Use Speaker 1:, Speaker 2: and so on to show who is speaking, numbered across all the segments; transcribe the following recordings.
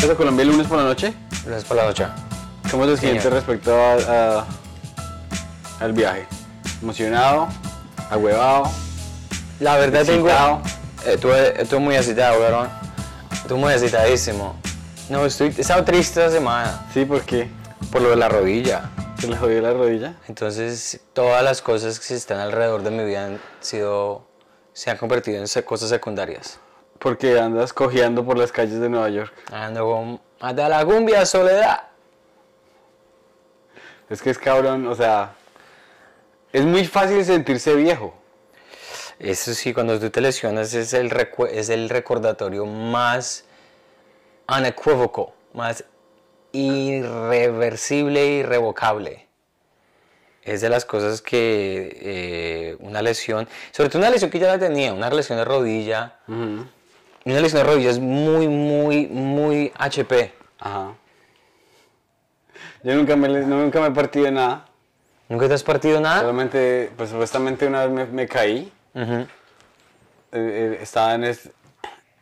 Speaker 1: ¿Estás a Colombia el lunes por la noche?
Speaker 2: Lunes por la noche.
Speaker 1: ¿Cómo te sientes respecto a, a- al viaje? ¿Emocionado? ¿Agüevado?
Speaker 2: La verdad tengo...
Speaker 1: Excitado.
Speaker 2: Estuve, estuve muy excitado, weón. Estuve muy excitadísimo. No, estoy... He estado triste esta semana
Speaker 1: Sí, ¿por qué?
Speaker 2: por lo de la rodilla.
Speaker 1: ¿Se le jodió la rodilla?
Speaker 2: Entonces, todas las cosas que están alrededor de mi vida han sido... Se han convertido en cosas secundarias.
Speaker 1: Porque andas cojeando por las calles de Nueva York.
Speaker 2: Ando con... Hasta la cumbia, soledad.
Speaker 1: Es que es cabrón, o sea... Es muy fácil sentirse viejo.
Speaker 2: Eso sí, cuando tú te lesionas es el, es el recordatorio más unequívoco, más irreversible e irrevocable. Es de las cosas que eh, una lesión, sobre todo una lesión que ya la tenía, una lesión de rodilla, una lesión de rodilla es muy, muy, muy HP.
Speaker 1: Ajá. Yo nunca me, nunca me he partido de nada.
Speaker 2: ¿Nunca te has partido nada?
Speaker 1: Solamente, pues supuestamente una vez me, me caí.
Speaker 2: Ujú.
Speaker 1: Eh, eh, estaba en, es-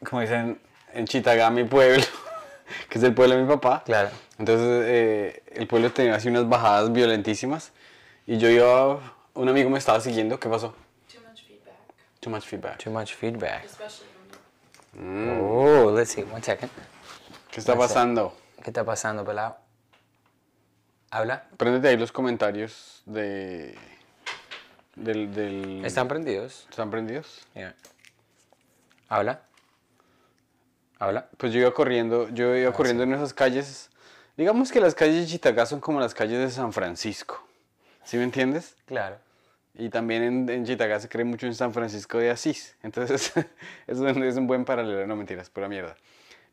Speaker 1: como dicen, en Chitagá, mi pueblo, que es el pueblo de mi papá.
Speaker 2: Claro.
Speaker 1: Entonces, eh, el pueblo tenía así unas bajadas violentísimas. Y yo iba, un amigo me estaba siguiendo. ¿Qué pasó?
Speaker 3: Too much feedback,
Speaker 1: Too much feedback.
Speaker 2: Too much feedback.
Speaker 3: especially you.
Speaker 2: Oh, let's see, one second.
Speaker 1: ¿Qué está pasando?
Speaker 2: ¿Qué está pasando, pelado? ¿Habla?
Speaker 1: Préndete ahí los comentarios de... Del, del...
Speaker 2: ¿Están prendidos?
Speaker 1: ¿Están prendidos?
Speaker 2: Yeah. ¿Habla? ¿Habla?
Speaker 1: Pues yo iba corriendo, yo
Speaker 2: Ah,
Speaker 1: iba corriendo en esas calles. Digamos que las calles de Chitagá son como las calles de San Francisco. ¿Sí me entiendes?
Speaker 2: Claro.
Speaker 1: Y también en, en Chitagá se cree mucho en San Francisco de Asís. Entonces, es un, es un buen paralelo. No mentiras, pura mierda.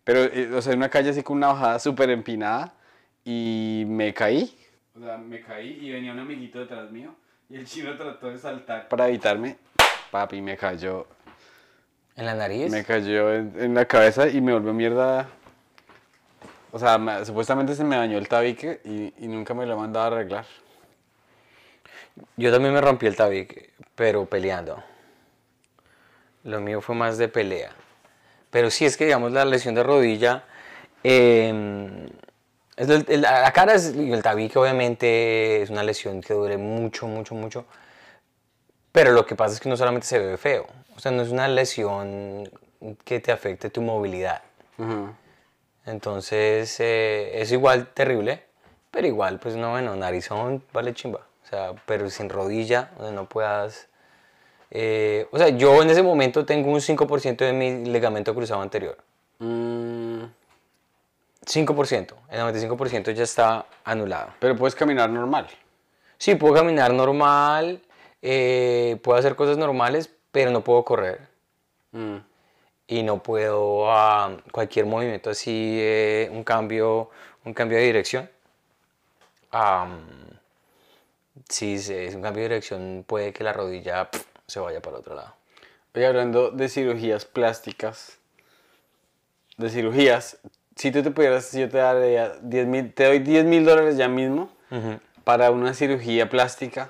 Speaker 1: Pero, eh, o sea, una calle así con una bajada súper empinada y me caí. O sea, me caí y venía un amiguito detrás mío y el chino trató de saltar para evitarme. Papi, me cayó,
Speaker 2: ¿En la nariz?
Speaker 1: me cayó en, en la cabeza y me volvió mierda. O sea, me- supuestamente se me dañó el tabique y, y nunca me lo he mandado a arreglar.
Speaker 2: Yo también me rompí el tabique, pero peleando. Lo mío fue más de pelea. Pero sí es que, digamos, la lesión de rodilla. eh, el- la cara es, y el tabique, obviamente, es una lesión que duele mucho, mucho, mucho. Pero lo que pasa es que no solamente se ve feo. O sea, no es una lesión que te afecte tu movilidad. Entonces, eh, es igual terrible, pero igual, pues no, bueno, narizón vale chimba. O sea, pero sin rodilla, donde no puedas... eh, o sea, yo en ese momento tengo un 5% de mi ligamento cruzado anterior.
Speaker 1: Mm,
Speaker 2: 5%. El 95% ya está anulado.
Speaker 1: pero puedes caminar normal.
Speaker 2: Sí, puedo caminar normal, eh, puedo hacer cosas normales, pero no puedo correr.
Speaker 1: Mm.
Speaker 2: y no puedo cualquier movimiento así eh, un cambio un cambio de dirección am, si es un cambio de dirección puede que la rodilla se vaya para otro lado.
Speaker 1: Oye, hablando de cirugías plásticas, de cirugías, si tú te pudieras, si yo te, daría 10 mil, te doy 10 mil dólares ya mismo para una cirugía plástica,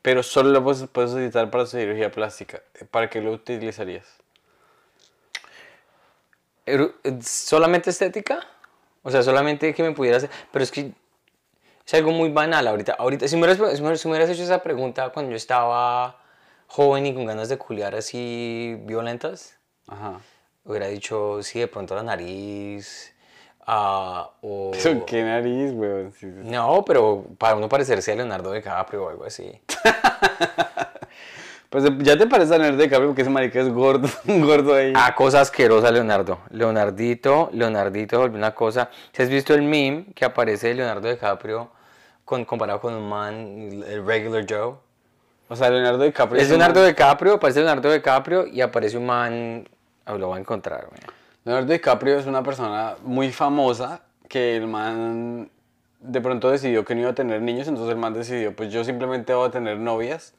Speaker 1: pero solo lo puedes, puedes utilizar para cirugía plástica, ¿para qué lo utilizarías?
Speaker 2: Eh, solamente estética o sea solamente que me pudiera hacer pero es que es algo muy banal ahorita ahorita si me hubieras, si me hubieras- hecho esa pregunta cuando yo estaba joven y con ganas de culiar así violentas
Speaker 1: Ajá.
Speaker 2: hubiera dicho sí de pronto la nariz ah, o
Speaker 1: Pero qué nariz, weón. Sí, sí.
Speaker 2: no pero para uno parecerse a Leonardo DiCaprio o algo así
Speaker 1: Pues ya te parece a Nerd de Capri porque ese marica es gordo, gordo ahí.
Speaker 2: Ah, cosa asquerosa, Leonardo. Leonardito, Leonardito una cosa. Si has visto el meme que aparece de Leonardo DiCaprio con, comparado con un man, el regular Joe?
Speaker 1: O sea, Leonardo DiCaprio
Speaker 2: Es Leonardo DiCaprio, aparece Leonardo DiCaprio y aparece un man. ah, lo voy a encontrar, güey.
Speaker 1: Leonardo DiCaprio es una persona muy famosa que el man de pronto decidió que no iba a tener niños, entonces el man decidió, pues yo simplemente voy a tener novias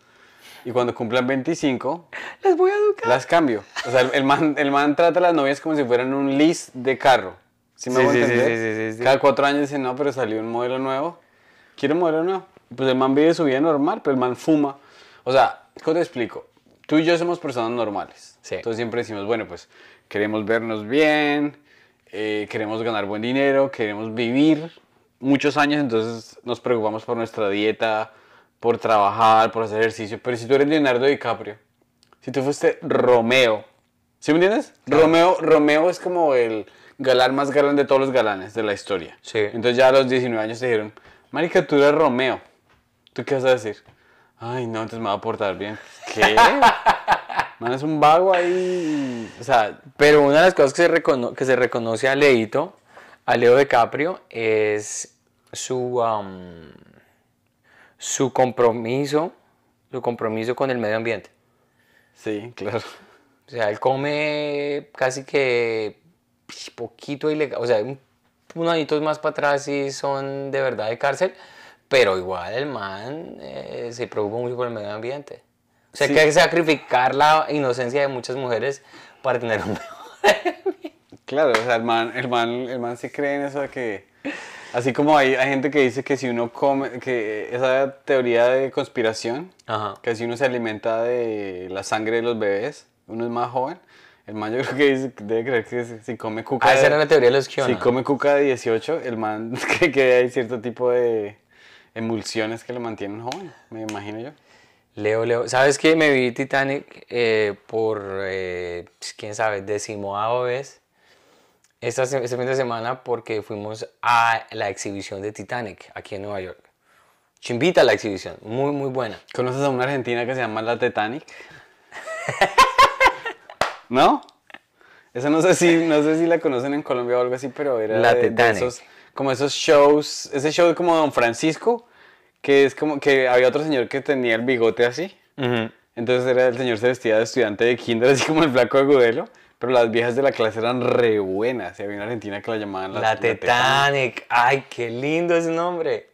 Speaker 1: y cuando cumplan 25
Speaker 2: Les voy a educar.
Speaker 1: las cambio. O sea, el, man, el man trata a las novias como si fueran un lease de carro. ¿Sí me
Speaker 2: Sí,
Speaker 1: hago
Speaker 2: sí, sí,
Speaker 1: entender?
Speaker 2: sí.
Speaker 1: Cada cuatro años dice, no, pero salió un modelo nuevo. Quiero un modelo nuevo. Pues el man vive su vida normal, pero el man fuma. O sea, ¿cómo te explico? Tú y yo somos personas normales.
Speaker 2: Sí.
Speaker 1: Entonces siempre decimos, bueno, pues queremos vernos bien, eh, queremos ganar buen dinero, queremos vivir muchos años, entonces nos preocupamos por nuestra dieta, por trabajar, por hacer ejercicio. Pero si tú eres Leonardo DiCaprio, si tú fuiste Romeo, ¿sí me entiendes? Romeo, Romeo es como el galán más galán de todos los galanes de la historia.
Speaker 2: Sí.
Speaker 1: Entonces ya a los 19 años te dijeron, marica, tú eres Romeo. ¿Tú qué vas a decir? Ay, no, entonces me va a portar bien. ¿Qué? Man, es un vago ahí. O sea,
Speaker 2: Pero una de las cosas que se, recono- que se reconoce a Leito, a Leo DiCaprio, es su, am, su compromiso, su compromiso con el medio ambiente.
Speaker 1: sí, claro.
Speaker 2: O sea, él come casi que poquito ilegal. O sea, un- unos añitos más para atrás sí son de verdad de cárcel, pero igual el man eh, se preocupa mucho por el medio ambiente. O sea,
Speaker 1: Sí.
Speaker 2: que hay que sacrificar la inocencia de muchas mujeres para tener un
Speaker 1: Claro, o sea, el man, el man, el man sí cree en eso de que. Así como hay, hay gente que dice que si uno come, que esa teoría de conspiración,
Speaker 2: Ajá.
Speaker 1: que si uno se alimenta de la sangre de los bebés, uno es más joven. El man yo creo que dice, debe creer que si, si come cuca.
Speaker 2: Ah, esa era la teoría de los
Speaker 1: Si
Speaker 2: Kiona.
Speaker 1: come cuca de 18, el man cree que hay cierto tipo de emulsiones que lo mantienen joven, me imagino yo.
Speaker 2: Leo, Leo. ¿Sabes qué? Me vi Titanic eh, por, eh, pues, quién sabe, decimoavo vez esta, este fin de semana porque fuimos a la exhibición de Titanic aquí en Nueva York. Chimbita la exhibición, muy, muy buena.
Speaker 1: ¿Conoces a una argentina que se llama La Titanic? ¿No? Esa no sé si, no sé si la conocen en Colombia o algo así, pero era
Speaker 2: La
Speaker 1: de- de
Speaker 2: Titanic.
Speaker 1: esos, como esos shows, ese show como Don Francisco, que es como que había otro señor que tenía el bigote así. Entonces era el señor se vestía de estudiante de kinder, así como el flaco de Agudelo, pero las viejas de la clase eran re buenas. Y había una argentina que la llamaban
Speaker 2: La, Titanic. Ay, qué lindo ese nombre.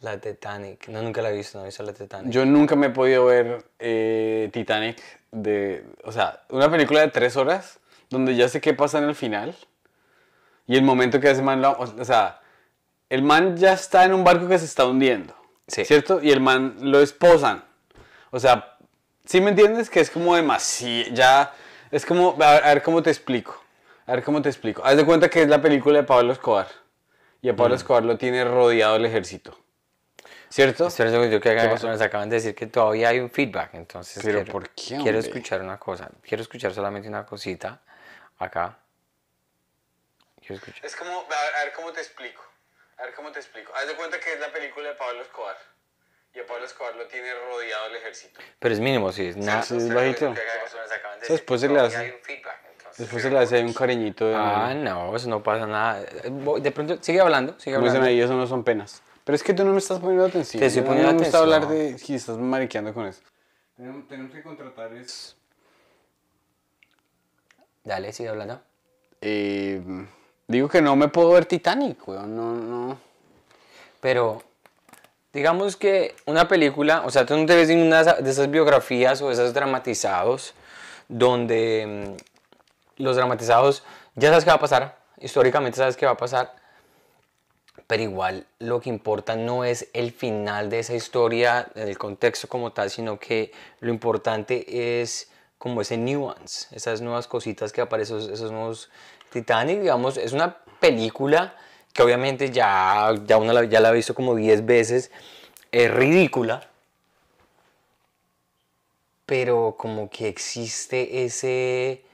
Speaker 2: La Titanic. No, nunca la he visto, no he visto la Titanic.
Speaker 1: Yo nunca me he podido ver eh, Titanic de, o sea, una película de tres horas donde ya sé qué pasa en el final y el momento que ese man, lo- o sea, el man ya está en un barco que se está hundiendo,
Speaker 2: Sí.
Speaker 1: ¿cierto? Y el man lo esposan, o sea, ¿sí me entiendes? Que es como demasiado, ya, es como, a ver, a ver cómo te explico, a ver cómo te explico. Haz de cuenta que es la película de Pablo Escobar y a Pablo Escobar lo tiene rodeado el ejército, ¿cierto?
Speaker 2: Espera un segundito, que acá-
Speaker 1: pasó?
Speaker 2: nos acaban de decir que todavía hay un feedback, entonces
Speaker 1: Pero
Speaker 2: quiero,
Speaker 1: ¿por qué,
Speaker 2: quiero escuchar una cosa, quiero escuchar solamente una cosita acá. Quiero escuchar.
Speaker 1: Es como, a ver, a ver cómo te explico. A ver cómo te explico. Haz de cuenta que es la película de Pablo Escobar. Y a Pablo Escobar lo tiene rodeado el ejército.
Speaker 2: Pero es mínimo, sí, es nada.
Speaker 1: sí, es bajito. Después se le hace- Después se le hace un cariñito de...
Speaker 2: Ah, no, eso no pasa nada. Eh, De pronto, sigue hablando, sigue
Speaker 1: como dicen
Speaker 2: hablando.
Speaker 1: ahí, eso no son penas. Pero es que tú no me estás poniendo atención.
Speaker 2: Te estoy
Speaker 1: No
Speaker 2: poniendo
Speaker 1: me gusta
Speaker 2: atención.
Speaker 1: hablar de... Si estás mariqueando con eso. Tenemos, tenemos que contratar es...
Speaker 2: Dale, sigue hablando.
Speaker 1: Eh, digo que no me puedo ver Titanic, weón. No, no...
Speaker 2: Pero, digamos que una película, o sea, tú no te ves en una de esas biografías o esos dramatizados donde mm, los dramatizados ya sabes qué va a pasar, históricamente sabes qué va a pasar, pero igual lo que importa no es el final de esa historia, el contexto como tal, sino que lo importante es como ese nuance, esas nuevas cositas que aparecen, esos, nuevos Titanic, digamos, es una película que obviamente ya, ya uno la, ya la ha visto como 10 veces, es ridícula, pero como que existe ese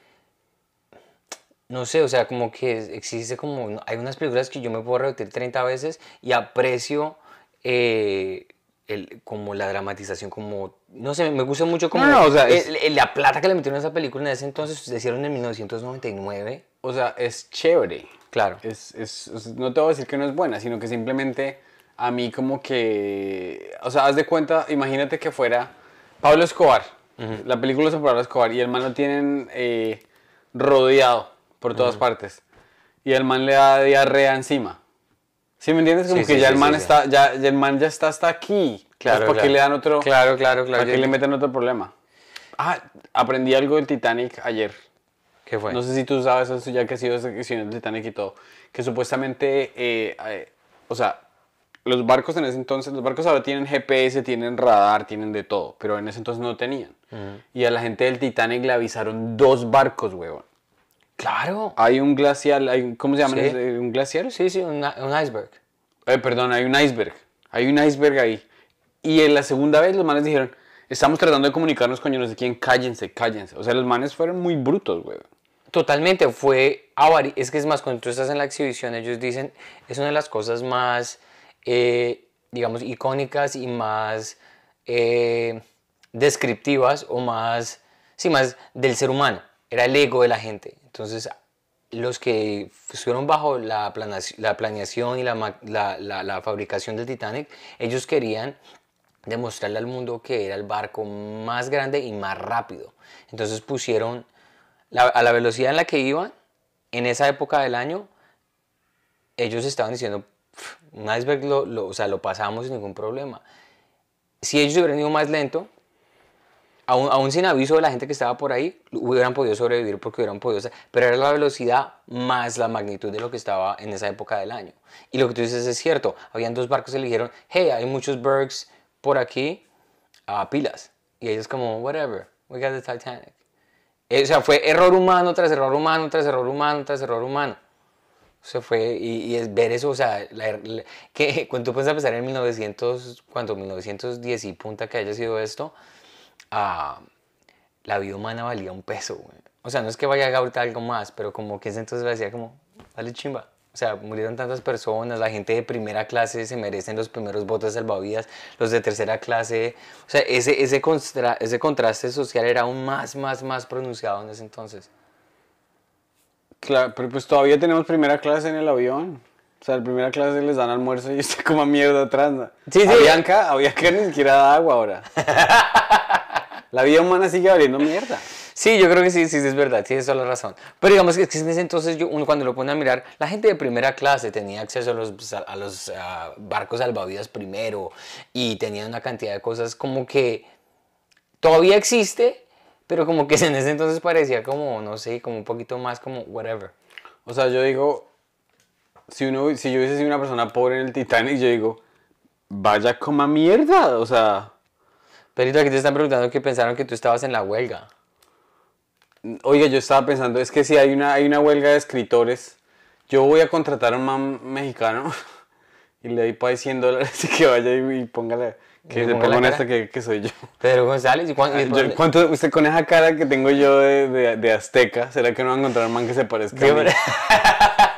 Speaker 2: no sé, o sea, como que existe como, hay unas películas que yo me puedo repetir 30 veces y aprecio eh, el, como la dramatización, como, no sé, me gusta mucho como
Speaker 1: No, no, o sea, es-
Speaker 2: el- el- la plata que le metieron a esa película en ese entonces, se hicieron en 1999,
Speaker 1: O sea, es chévere.
Speaker 2: claro.
Speaker 1: Es, es- es- no te voy a decir que no es buena, sino que simplemente a mí como que, o sea, haz de cuenta, imagínate que fuera Pablo Escobar, la película sobre Pablo Escobar, y el man lo tienen eh, rodeado por todas partes, y el man le da diarrea encima. ¿Sí me entiendes? Como
Speaker 2: Sí,
Speaker 1: que
Speaker 2: sí,
Speaker 1: ya
Speaker 2: sí,
Speaker 1: el man está, ya, ya el man ya está hasta aquí.
Speaker 2: Claro,
Speaker 1: ¿Para qué
Speaker 2: claro.
Speaker 1: le dan otro?
Speaker 2: Claro, claro, claro.
Speaker 1: ¿Para qué le meten otro problema? Ah, aprendí algo del Titanic ayer.
Speaker 2: ¿Qué fue?
Speaker 1: No sé si tú sabes eso, ya que has sido del Titanic y todo, que supuestamente, eh, eh, o sea, los barcos en ese entonces, los barcos ahora tienen GPS, tienen radar, tienen de todo, pero en ese entonces no tenían. Y a la gente del Titanic le avisaron dos barcos, huevón.
Speaker 2: Claro.
Speaker 1: Hay un glacial, hay, ¿cómo se llama?
Speaker 2: Sí.
Speaker 1: ese? ¿Un glaciar?
Speaker 2: Sí, sí, un, un iceberg.
Speaker 1: Eh, perdón, hay un iceberg. Hay un iceberg ahí. Y en la segunda vez los manes dijeron, estamos tratando de comunicarnos con yo no sé quién, cállense, cállense. O sea, los manes fueron muy brutos, güey.
Speaker 2: Totalmente, fue avari- Es que es más, cuando tú estás en la exhibición, ellos dicen, es una de las cosas más, eh, digamos, icónicas y más eh, descriptivas o más, sí, más del ser humano. Era el ego de la gente. Entonces, los que estuvieron bajo la, planeación y la, fabricación del Titanic, ellos querían demostrarle al mundo que era el barco más grande y más rápido. Entonces pusieron la- a la velocidad en la que iban, en esa época del año, ellos estaban diciendo, "Pff, un iceberg lo, lo- o sea, lo pasamos sin ningún problema. Si ellos hubieran ido más lento, aún, aún sin aviso de la gente que estaba por ahí, hubieran podido sobrevivir porque hubieran podido... Pero era la velocidad más la magnitud de lo que estaba en esa época del año. Y lo que tú dices es cierto. Habían dos barcos que le dijeron, hey, hay muchos bergs por aquí, a pilas. Y ellos como, whatever, we got the Titanic. Eh, O sea, fue error humano tras error humano, tras error humano, tras error humano. Se fue, y, y es ver eso, o sea, la- la- que cuando tú puedes pensar en 1900, cuando 1910 y punta que haya sido esto, ah, la vida humana valía un peso, güey. O sea, no es que vaya a ahorita algo más, pero como que ese entonces le decía como, vale chimba. O sea, murieron tantas personas, la gente de primera clase se merecen los primeros botes salvavidas, los de tercera clase. O sea, ese, ese, constra- ese contraste social era aún más, más, más pronunciado en ese entonces.
Speaker 1: Claro, pero pues todavía tenemos primera clase en el avión. O sea, en primera clase les dan almuerzo y está como mierda atrás. ¿no?
Speaker 2: Sí, sí.
Speaker 1: A Bianca, a Bianca ni siquiera da agua ahora. La vida humana sigue valiendo mierda.
Speaker 2: Sí, yo creo que sí, sí, es verdad, tienes toda la razón. Pero digamos que, en ese entonces, yo, uno cuando lo pone a mirar, la gente de primera clase tenía acceso a los, a los ah, barcos salvavidas primero y tenía una cantidad de cosas como que todavía existe, pero como que en ese entonces parecía como, no sé, como un poquito más como whatever.
Speaker 1: O sea, yo digo, si, uno, si yo hubiese sido una persona pobre en el Titanic, yo digo, vaya coma mierda. O sea,
Speaker 2: Perito, aquí te están preguntando que pensaron que tú estabas en la huelga.
Speaker 1: oiga, yo estaba pensando, es que si hay una, hay una huelga de escritores, yo voy a contratar a un man mexicano y le doy para 100 dólares y que vaya y, y póngale, que se
Speaker 2: ponga
Speaker 1: ponga
Speaker 2: la
Speaker 1: en
Speaker 2: cara.
Speaker 1: esta que, que soy yo.
Speaker 2: Pedro González, ¿y cuán- y
Speaker 1: Yo-
Speaker 2: cuán-
Speaker 1: ¿Cuánto, usted con esa cara que tengo yo de, de, de azteca, ¿será que no va a encontrar un man que se parezca
Speaker 2: Sí,
Speaker 1: a mí?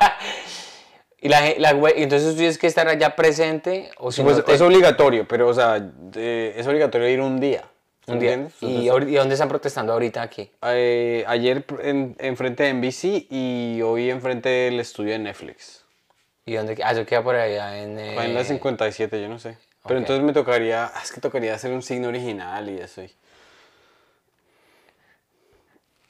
Speaker 2: y la, la entonces tú tienes que estar allá presente o si
Speaker 1: Pues
Speaker 2: no te-
Speaker 1: es obligatorio, pero o sea, eh, es obligatorio ir un día.
Speaker 2: un día. ¿Y,
Speaker 1: Entonces,
Speaker 2: ahor- ¿Y dónde están protestando ahorita aquí?
Speaker 1: eh, ayer en, enfrente de NBC y hoy enfrente del estudio de Netflix.
Speaker 2: ¿Y dónde? Ah, eso queda por allá en... eh,
Speaker 1: en la 57, yo no sé. Pero entonces me tocaría, ah, es que tocaría hacer un signo original y eso. y-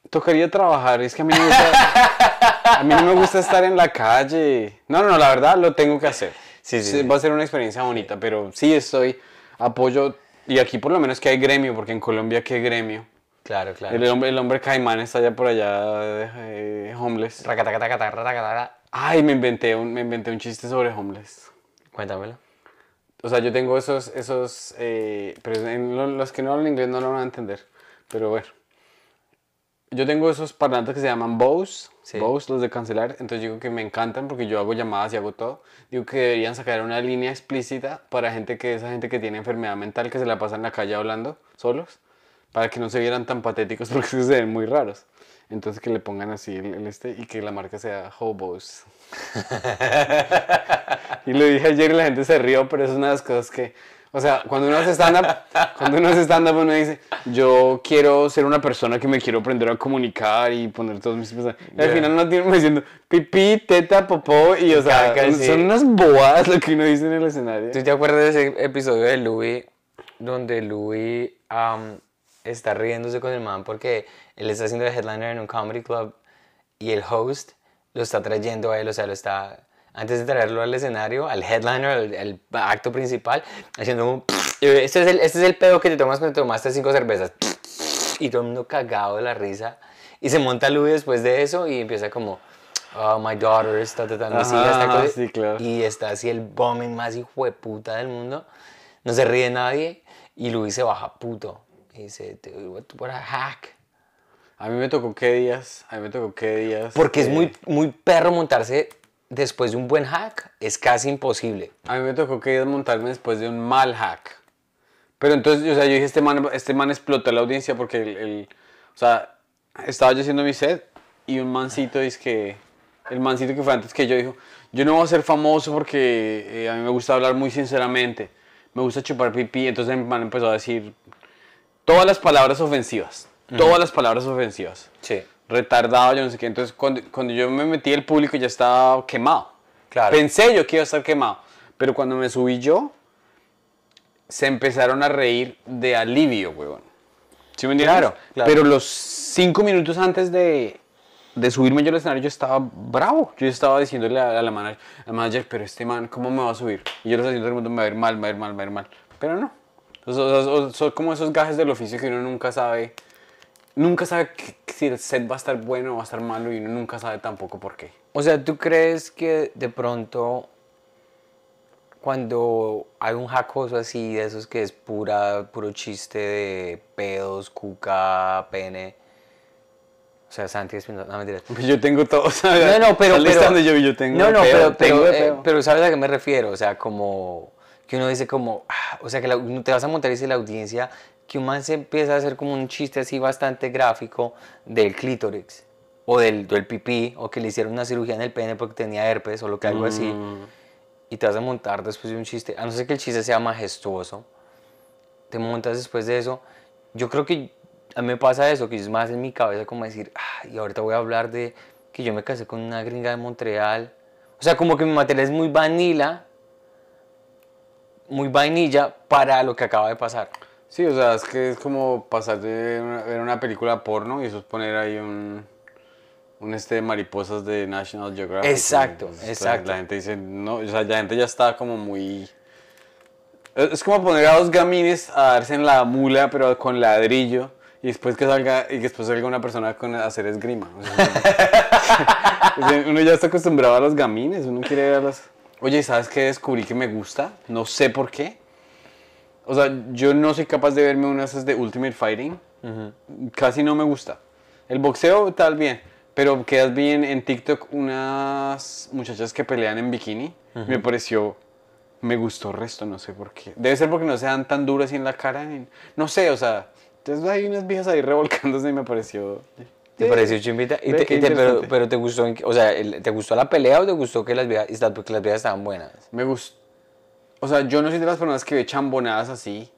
Speaker 1: Tocaría trabajar, es que a mí me gusta, a mí no me gusta estar en la calle. No, no, no, la verdad lo tengo que hacer.
Speaker 2: Sí, sí, sí.
Speaker 1: Va a ser una experiencia bonita, pero sí estoy, apoyo, y aquí por lo menos que hay gremio, porque en Colombia qué gremio.
Speaker 2: Claro, claro.
Speaker 1: El hombre, el hombre caimán está allá por allá, eh, homeless. Ay, me inventé un, me inventé un chiste sobre homeless.
Speaker 2: Cuéntamelo.
Speaker 1: O sea, yo tengo esos, esos, eh, pero en lo- los que no hablan inglés no lo van a entender. Pero bueno. Yo tengo esos parlantes que se llaman Bose,
Speaker 2: Sí.
Speaker 1: Bose, los de cancelar. Entonces digo que me encantan porque yo hago llamadas y hago todo. Digo que deberían sacar una línea explícita para gente que, esa gente que tiene enfermedad mental que se la pasa en la calle hablando solos. Para que no se vieran tan patéticos porque se ven muy raros. Entonces que le pongan así el, el este y que la marca sea Hobos. Y lo dije ayer y la gente se rió, pero es una de las cosas que, o sea, cuando uno hace stand-up, cuando uno hace stand-up uno dice, yo quiero ser una persona que me quiero aprender a comunicar y poner todos mis. Y al final uno tiene diciendo pipí, teta, popó y, o sea,
Speaker 2: Caca, sí.
Speaker 1: son unas bobadas lo que uno dice en el escenario.
Speaker 2: ¿Tú te acuerdas de ese episodio de Louis donde Louis está riéndose con el man porque él está haciendo el headliner en un comedy club y el host lo está trayendo a él, o sea, lo está antes de traerlo al escenario, al headliner, el, el acto principal, haciendo un este es, el, este es el pedo que te tomas cuando te tomaste cinco cervezas y todo el mundo cagado de la risa y se monta Louis después de eso y empieza como oh, my daughter está tratando esta cosa",
Speaker 1: sí, claro.
Speaker 2: y está así el bombing más hijo de puta del mundo. No se ríe nadie y Luis se baja puto. Y dice, "Dude, what, what a hack.
Speaker 1: A mí me tocó qué días, a mí me tocó qué días.
Speaker 2: Porque es
Speaker 1: eh,
Speaker 2: muy, muy perro montarse después de un buen hack. Es casi imposible.
Speaker 1: A mí me tocó que días montarme después de un mal hack. Pero entonces, o sea, yo dije, este man, este man explotó la audiencia porque el, el- o sea, estaba yo haciendo mi set y un mancito dice que, el mancito que fue antes que yo dijo, yo no voy a ser famoso porque eh, a mí me gusta hablar muy sinceramente, me gusta chupar pipí, entonces el man empezó a decir todas las palabras ofensivas, todas las palabras ofensivas
Speaker 2: Sí.
Speaker 1: Retardado, yo no sé qué. Entonces, cuando, cuando yo me metí, el público ya estaba quemado.
Speaker 2: Claro.
Speaker 1: Pensé yo que iba a estar quemado. Pero cuando me subí yo, se empezaron a reír de alivio, huevón. ¿Sí me entiendes?
Speaker 2: Claro, claro.
Speaker 1: Pero los cinco minutos antes de, de subirme yo al escenario, yo estaba bravo. Yo estaba diciéndole a, a la manager, al manager, pero este man, ¿cómo me va a subir? Y yo lo estaba diciendo, todo el mundo me va a ir mal, me va a ir mal, me va a ir mal. Pero no. Sea, o- son como esos gajes del oficio que uno nunca sabe. Nunca sabe si el set va a estar bueno o va a estar malo y uno nunca sabe tampoco por qué.
Speaker 2: O sea, ¿tú crees que de pronto cuando hay un jacoso así, de esos que es pura, puro chiste de pedos, cuca, pene? O sea, Santi es no, mentira.
Speaker 1: Yo tengo todo, ¿sabes?
Speaker 2: No, no, pero... Pero
Speaker 1: yo, yo tengo
Speaker 2: no, no, pero, pero, eh, pero ¿sabes a qué me refiero? O sea, como que uno dice como, ah, o sea, que la- te vas a montar y dice la audiencia que un man se empieza a hacer como un chiste así bastante gráfico del clítoris o del, del pipí o que le hicieron una cirugía en el pene porque tenía herpes o lo que algo así
Speaker 1: Mm.
Speaker 2: y te vas a montar después de un chiste, a no ser que el chiste sea majestuoso, te montas después de eso. Yo creo que a mí me pasa eso, que es más en mi cabeza como decir, ah, y ahorita voy a hablar de que yo me casé con una gringa de Montreal. O sea, como que mi material es muy vanilla, muy vainilla para lo que acaba de pasar.
Speaker 1: Sí, o sea, es que es como pasar de una- ver una película porno y eso es poner ahí un, un este de mariposas de National Geographic.
Speaker 2: Exacto,
Speaker 1: Entonces,
Speaker 2: exacto.
Speaker 1: La gente dice, no, o sea, la gente ya está como muy... Es como poner a dos gamines a darse en la mula, pero con ladrillo, y después que salga, y después salga una persona con a hacer esgrima. O sea, o sea, uno ya está acostumbrado a los gamines, uno quiere ver a las... Oye, ¿sabes qué descubrí que me gusta? No sé por qué. O sea, yo no soy capaz de verme unas esas de Ultimate Fighting. Casi no me gusta. El boxeo tal bien, pero quedas bien en TikTok unas muchachas que pelean en bikini. Me pareció, me gustó el resto, no sé por qué. Debe ser porque no sean tan duras y en la cara. No sé, o sea, entonces hay unas viejas ahí revolcándose y me pareció...
Speaker 2: ¿Te pareció chimbita? Y te- y te- pero, pero te gustó, o sea, ¿te gustó la pelea o te gustó que las viejas, porque las viejas estaban buenas?
Speaker 1: Me gustó. O sea, yo no soy de las personas que ve chambonadas así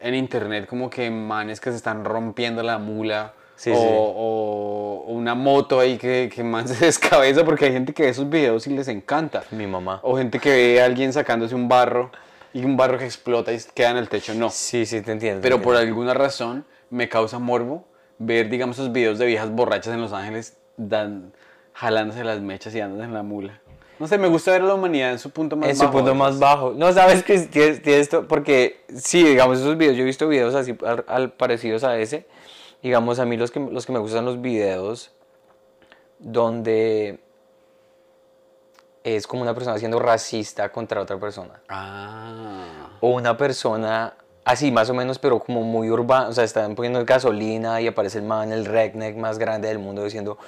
Speaker 1: en internet, como que manes que se están rompiendo la mula.
Speaker 2: Sí,
Speaker 1: o,
Speaker 2: sí.
Speaker 1: o una moto ahí que, que man se descabeza, porque hay gente que ve esos videos y les encanta.
Speaker 2: Mi mamá.
Speaker 1: O gente que ve a alguien sacándose un barro y un barro que explota y queda en el techo. No.
Speaker 2: Sí, sí, te entiendo.
Speaker 1: Pero por alguna razón me causa morbo ver, digamos, esos videos de viejas borrachas en Los Ángeles dan, jalándose las mechas y dándose en la mula. No sé, me gusta ver a la humanidad en su punto más
Speaker 2: en
Speaker 1: bajo.
Speaker 2: su punto más bajo. No, sabes que tienes, tienes esto, porque sí, digamos, esos videos, yo he visto videos así al, al parecidos a ese. Digamos, a mí los que, los que me gustan los videos donde es como una persona siendo racista contra otra persona.
Speaker 1: Ah.
Speaker 2: O una persona así más o menos, pero como muy urbana, o sea, están poniendo gasolina y aparece el man, el redneck más grande del mundo diciendo,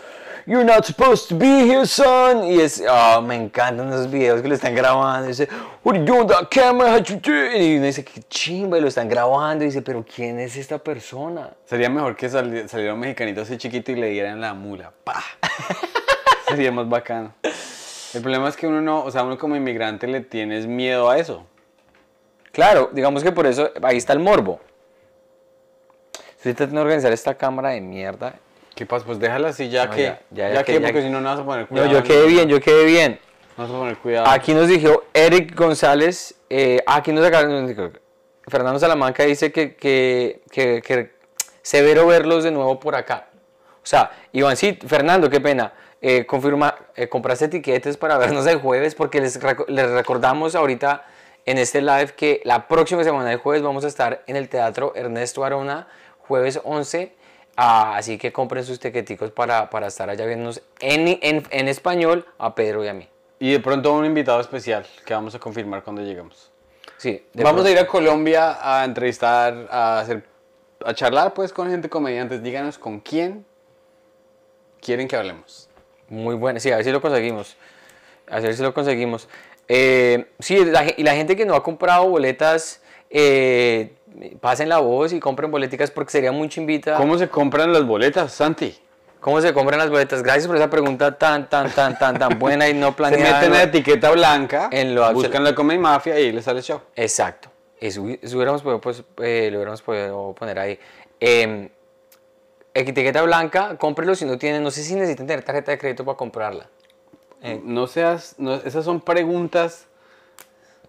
Speaker 2: You're not supposed to be here, son. Y es, ah, me encantan esos videos que lo están grabando. Y dice, What are you doing that camera? How you doing?" Y uno dice, qué chimba, y lo están grabando. Y dice, pero ¿quién es esta persona?
Speaker 1: Sería mejor que sali- saliera un mexicanito así chiquito y le dieran la mula. ¡Pah! Sería más bacano. El problema es que uno no, o sea, uno como inmigrante le tienes miedo a eso.
Speaker 2: Claro, digamos que por eso, ahí está el morbo. Estoy tratando de organizar esta cámara de mierda.
Speaker 1: ¿Qué pasa? Pues déjala así ya
Speaker 2: No,
Speaker 1: que.
Speaker 2: ya,
Speaker 1: Ya,
Speaker 2: ya, ya
Speaker 1: que,
Speaker 2: que- ya
Speaker 1: porque
Speaker 2: que-
Speaker 1: si no, no vas a poner
Speaker 2: No,
Speaker 1: cuidado.
Speaker 2: yo quedé bien, yo quedé bien.
Speaker 1: No vas a poner cuidado.
Speaker 2: Aquí nos dijo Eric González, eh, aquí nos sacaron, Fernando Salamanca dice que, que, que, que severo verlos de nuevo por acá. O sea, Iván, sí, Fernando, qué pena. Eh, confirma, eh, compraste etiquetes para vernos el jueves porque les, les recordamos ahorita en este live que la próxima semana de jueves vamos a estar en el Teatro Ernesto Arona, jueves 11. ah, así que compren sus tiqueticos para, para estar allá viéndonos en, en, en español a Pedro y a mí.
Speaker 1: Y de pronto un invitado especial que vamos a confirmar cuando lleguemos.
Speaker 2: Sí, de
Speaker 1: Vamos
Speaker 2: pronto.
Speaker 1: a ir a Colombia a entrevistar, a hacer, a charlar pues con gente comediantes. Díganos con quién quieren que hablemos.
Speaker 2: Muy buena, sí, a ver si lo conseguimos. A ver si lo conseguimos. Eh, sí, la y la gente que no ha comprado boletas, eh, pasen la voz y compren boleticas porque sería muy chimbita.
Speaker 1: ¿Cómo se compran las boletas, Santi?
Speaker 2: ¿Cómo se compran las boletas? Gracias por esa pregunta tan, tan, tan, tan, tan buena y no
Speaker 1: Se
Speaker 2: planeada.
Speaker 1: meten
Speaker 2: ¿no?
Speaker 1: la etiqueta blanca,
Speaker 2: En lo
Speaker 1: buscan la Comedy Mafia y ahí les sale el show.
Speaker 2: Exacto. Eso, eso hubiéramos podido, pues, eh, lo hubiéramos podido poner ahí. Eh, etiqueta blanca, cómprelo si no tienen, no sé si necesitan tener tarjeta de crédito para comprarla. Eh.
Speaker 1: No seas, no- esas son preguntas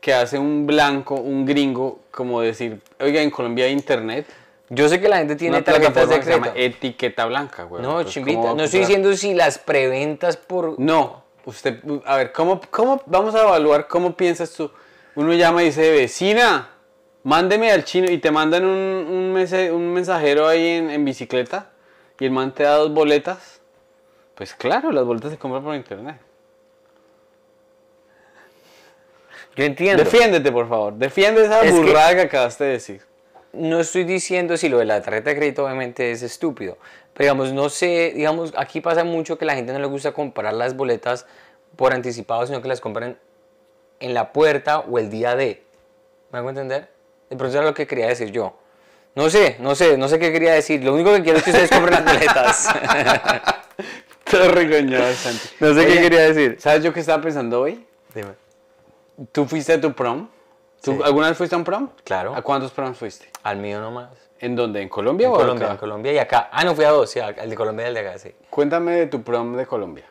Speaker 1: que hace un blanco, un gringo, como decir, oiga, en Colombia hay internet.
Speaker 2: Yo sé que la gente tiene
Speaker 1: Una
Speaker 2: tarjetas de crédito.
Speaker 1: etiqueta blanca, güey.
Speaker 2: No,
Speaker 1: Pues,
Speaker 2: chimbita.
Speaker 1: ¿cómo va
Speaker 2: No estoy diciendo si las preventas por.
Speaker 1: No, usted, a ver, ¿cómo, cómo vamos a evaluar cómo piensas tú? Uno llama y dice, vecina, mándeme al chino y te mandan un, un, mese- un mensajero ahí en, en bicicleta y el man te da dos boletas. Pues claro, las boletas se compran por internet.
Speaker 2: Yo entiendo.
Speaker 1: Defiéndete, por favor. Defiende esa
Speaker 2: Es que-
Speaker 1: burrada que... acabaste de decir.
Speaker 2: no estoy diciendo si lo de la tarjeta de crédito obviamente es estúpido, pero digamos, no sé, digamos, aquí pasa mucho que la gente no le gusta comprar las boletas por anticipado, sino que las compran en la puerta o el día de. ¿Me hago entender? De pronto era lo que quería decir yo. No sé, no sé, no sé qué quería decir. Lo único que quiero es que ustedes compren las boletas.
Speaker 1: Te regañaba, Santi.
Speaker 2: No sé qué quería decir.
Speaker 1: ¿Sabes yo qué estaba pensando hoy?
Speaker 2: Dime.
Speaker 1: ¿Tú fuiste a tu prom? ¿Tú
Speaker 2: Sí.
Speaker 1: alguna vez fuiste a un prom?
Speaker 2: Claro.
Speaker 1: ¿A cuántos proms fuiste?
Speaker 2: Al mío nomás.
Speaker 1: ¿En dónde? ¿En Colombia
Speaker 2: En
Speaker 1: o
Speaker 2: Colombia,
Speaker 1: acá?
Speaker 2: en Colombia y acá. Ah, no, fui a dos, sí, al de Colombia y al de acá, sí.
Speaker 1: Cuéntame de tu prom de Colombia.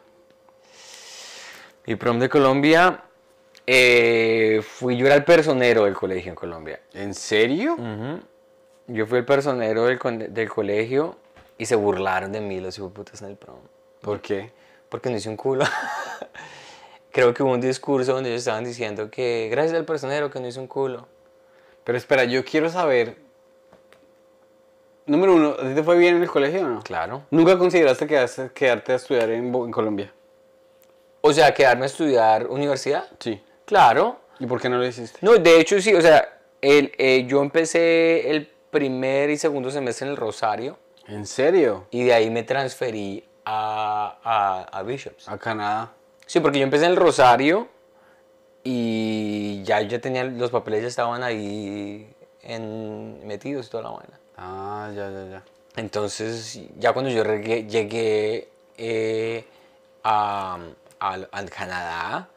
Speaker 2: Mi prom de Colombia, eh, fui, yo era el personero del colegio en Colombia.
Speaker 1: ¿En serio?
Speaker 2: Yo fui el personero del, del colegio y se burlaron de mí los putas en el prom.
Speaker 1: ¿Por qué?
Speaker 2: Porque no hice un culo. Creo que hubo un discurso donde ellos estaban diciendo que gracias al personero que no hizo un culo.
Speaker 1: Pero espera, yo quiero saber. Número uno, ¿a ti te fue bien en el colegio o no?
Speaker 2: Claro.
Speaker 1: ¿Nunca consideraste quedarse- quedarte a estudiar en, Bo- en Colombia?
Speaker 2: O sea, quedarme a estudiar universidad.
Speaker 1: Sí.
Speaker 2: Claro.
Speaker 1: ¿Y por qué no lo hiciste?
Speaker 2: No, de hecho sí, o sea, el, eh, yo empecé el primer y segundo semestre en el Rosario
Speaker 1: ¿En serio?
Speaker 2: y de ahí me transferí a, a, a Bishops.
Speaker 1: A Canadá.
Speaker 2: Sí, porque yo empecé en el Rosario y ya ya tenía los papeles ya estaban ahí en, metidos y toda la vaina.
Speaker 1: Ah, ya, ya, ya.
Speaker 2: Entonces, ya cuando yo regué- llegué eh, a, al- a Canadá,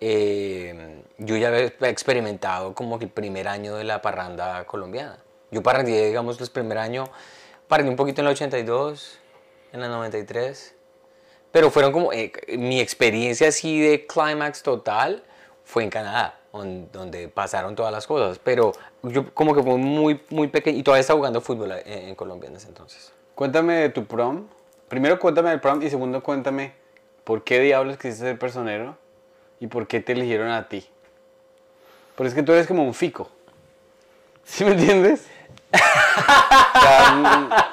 Speaker 2: eh, yo ya había experimentado como que el primer año de la parranda colombiana. Yo parrandeé, digamos, el primer año, parrandeé un poquito en el 82, en el 93, pero fueron como, eh, mi experiencia así de clímax total fue en Canadá, on- donde pasaron todas las cosas, pero yo como que fue muy, muy pequeño, y todavía estaba jugando fútbol en, en Colombia en ese entonces.
Speaker 1: Cuéntame de tu prom. Primero cuéntame del prom y segundo cuéntame por qué diablos quisiste ser personero y por qué te eligieron a ti. Porque es que tú eres como un fico. ¿Sí me entiendes? O sea,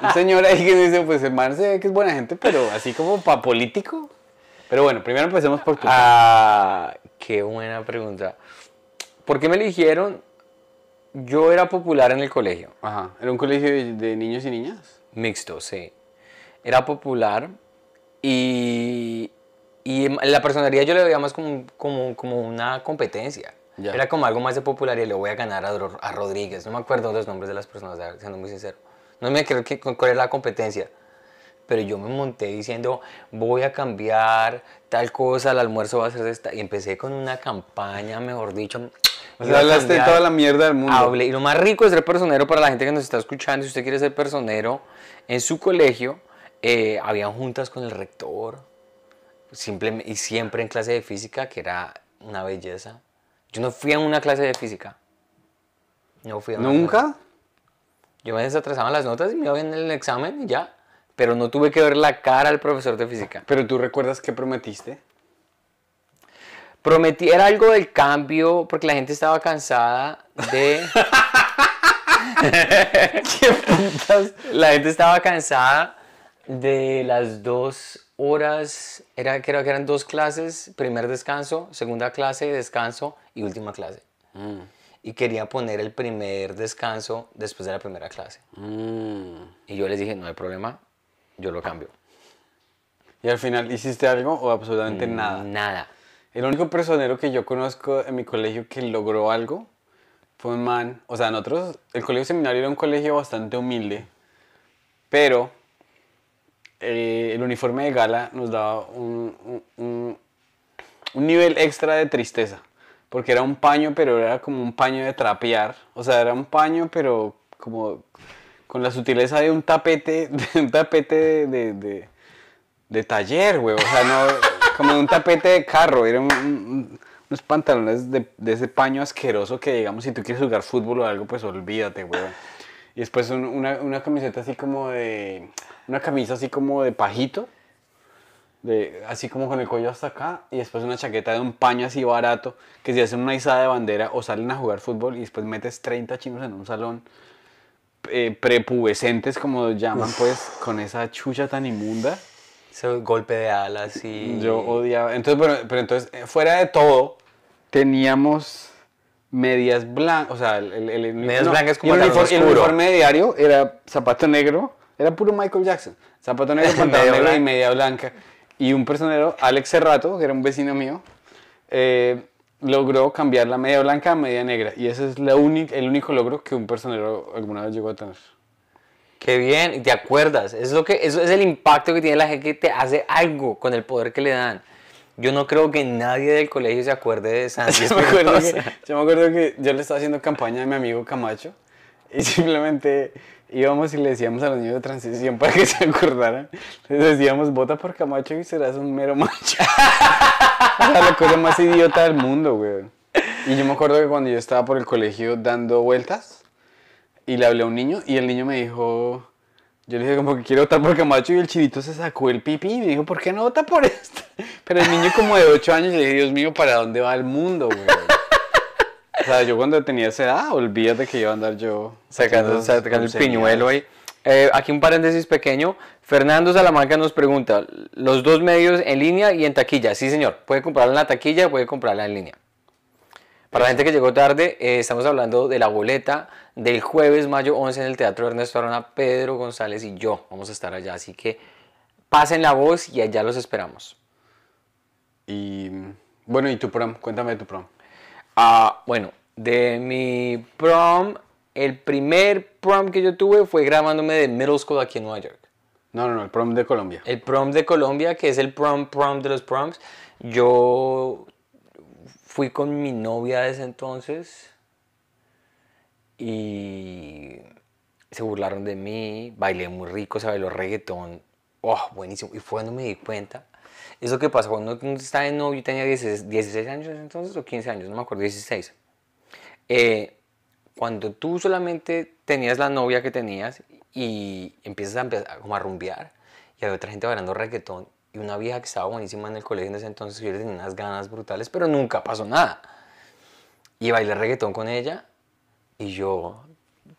Speaker 1: un, un señor ahí que dice, pues el man se ve que es buena gente, pero así como para político. Pero bueno, primero empecemos por tu...
Speaker 2: Ah, qué buena pregunta. ¿Por qué me eligieron? Yo era popular en el colegio.
Speaker 1: Ajá. ¿Era un colegio de, de niños y niñas?
Speaker 2: Mixto, sí. Era popular y, y la personalidad yo le veía más como, como, como una competencia.
Speaker 1: Ya.
Speaker 2: Era como algo más de popularidad. Le voy a ganar a, a Rodríguez. No me acuerdo los nombres de las personas, siendo muy sincero. No me acuerdo qué- cuál era la competencia. Pero yo me monté diciendo, voy a cambiar tal cosa, el almuerzo va a ser de esta. Y empecé con una campaña, mejor dicho.
Speaker 1: O sea, hablaste de toda la mierda del mundo.
Speaker 2: Hablé. Y lo más rico de ser personero para la gente que nos está escuchando, si usted quiere ser personero, en su colegio eh, habían juntas con el rector, simple, y siempre en clase de física, que era una belleza. Yo no fui a una clase de física. No fui a una clase.
Speaker 1: ¿Nunca?
Speaker 2: Yo me desatrasaba las notas y me iba bien en el examen y ya. Pero no tuve que ver la cara al profesor de física.
Speaker 1: Pero tú recuerdas qué prometiste.
Speaker 2: Prometí, era algo del cambio, porque la gente estaba cansada de... ¿Qué putas? La gente estaba cansada de las dos horas, era, creo que eran dos clases, primer descanso, segunda clase, descanso y última clase.
Speaker 1: Mm.
Speaker 2: Y quería poner el primer descanso después de la primera clase.
Speaker 1: Mm.
Speaker 2: Y yo les dije, no hay problema, yo lo cambio.
Speaker 1: ¿Y al final hiciste algo o absolutamente nada?
Speaker 2: Nada.
Speaker 1: El único personero que yo conozco en mi colegio que logró algo fue un man. O sea, nosotros, el colegio seminario era un colegio bastante humilde, pero eh, el uniforme de gala nos daba un, un- un- nivel extra de tristeza. Porque era un paño, pero era como un paño de trapear. O sea, era un paño, pero como con la sutileza de un tapete, de un tapete de, de- de- taller, güey. O sea, no, como un tapete de carro. Un- unos pantalones de, de ese paño asqueroso que, digamos, si tú quieres jugar fútbol o algo, pues olvídate, güey. Y después un- una, una camiseta así como de... Una camisa así como de pajito. De, así como con el cuello hasta acá. Y después una chaqueta de un paño así barato. Que si hacen una izada de bandera o salen a jugar fútbol y después metes 30 chinos en un salón eh, prepubescentes, como llaman, pues, con esa chucha tan inmunda.
Speaker 2: Ese golpe de alas y...
Speaker 1: Yo odiaba. Entonces, bueno, pero entonces, eh, fuera de todo, teníamos medias blancas, o sea, el, el, el-
Speaker 2: Medias blancas con
Speaker 1: y el, uniforme, el uniforme diario era zapato negro, era puro Michael Jackson. Zapato negro, pantalón negro y media blanca. Y un personero, Alex Cerrato, que era un vecino mío, eh, logró cambiar la media blanca a media negra. Y ese es la el único logro que un personero alguna vez llegó a tener.
Speaker 2: Qué bien, te acuerdas. Es lo que, eso es el impacto que tiene la gente que te hace algo con el poder que le dan. Yo no creo que nadie del colegio se acuerde de Santi
Speaker 1: Yo me, acuerdo que, yo me acuerdo que yo le estaba haciendo campaña a mi amigo Camacho y simplemente íbamos y le decíamos a los niños de transición para que se acordaran. Les decíamos, vota por Camacho y serás un mero macho. o sea, la cosa más idiota del mundo, güey. Y yo me acuerdo que cuando yo estaba por el colegio dando vueltas y le hablé a un niño y el niño me dijo, yo le dije como que quiero votar por Camacho y el chivito se sacó el pipí y me dijo, ¿por qué no vota por esto? Pero el niño como de 8 años le dije, Dios mío, ¿para dónde va el mundo, güey? O sea, yo cuando tenía esa edad, olvídate que iba a andar yo
Speaker 2: Sacando, sacando el piñuelo ahí. Eh, aquí un paréntesis pequeño. Fernando Salamanca nos pregunta, los dos medios en línea y en taquilla. Sí, señor. Puede comprarla en la taquilla, puede comprarla en línea. Para la gente que llegó tarde, eh, estamos hablando de la boleta del jueves, mayo 11, en el Teatro Ernesto Arona. Pedro González y yo vamos a estar allá. Así que pasen la voz y allá los esperamos.
Speaker 1: Y bueno, ¿y tu prom? Cuéntame de tu prom.
Speaker 2: Ah, bueno, de mi prom, el primer prom que yo tuve fue grabándome de middle school aquí en Nueva York.
Speaker 1: No, no, no, el prom de Colombia.
Speaker 2: El prom de Colombia, que es el prom prom de los proms, yo fui con mi novia de ese entonces y se burlaron de mí, bailé muy rico, se bailó reggaetón, oh, buenísimo. Y fue cuando me di cuenta, eso que pasa cuando uno está de novio, yo tenía 16, 16 años entonces o 15 años, no me acuerdo, 16. Eh, cuando tú solamente tenías la novia que tenías y empiezas a, empezar como a rumbear y había otra gente bailando reggaetón y una vieja que estaba buenísima en el colegio en ese entonces yo le tenía unas ganas brutales pero nunca pasó nada y bailé reggaetón con ella y yo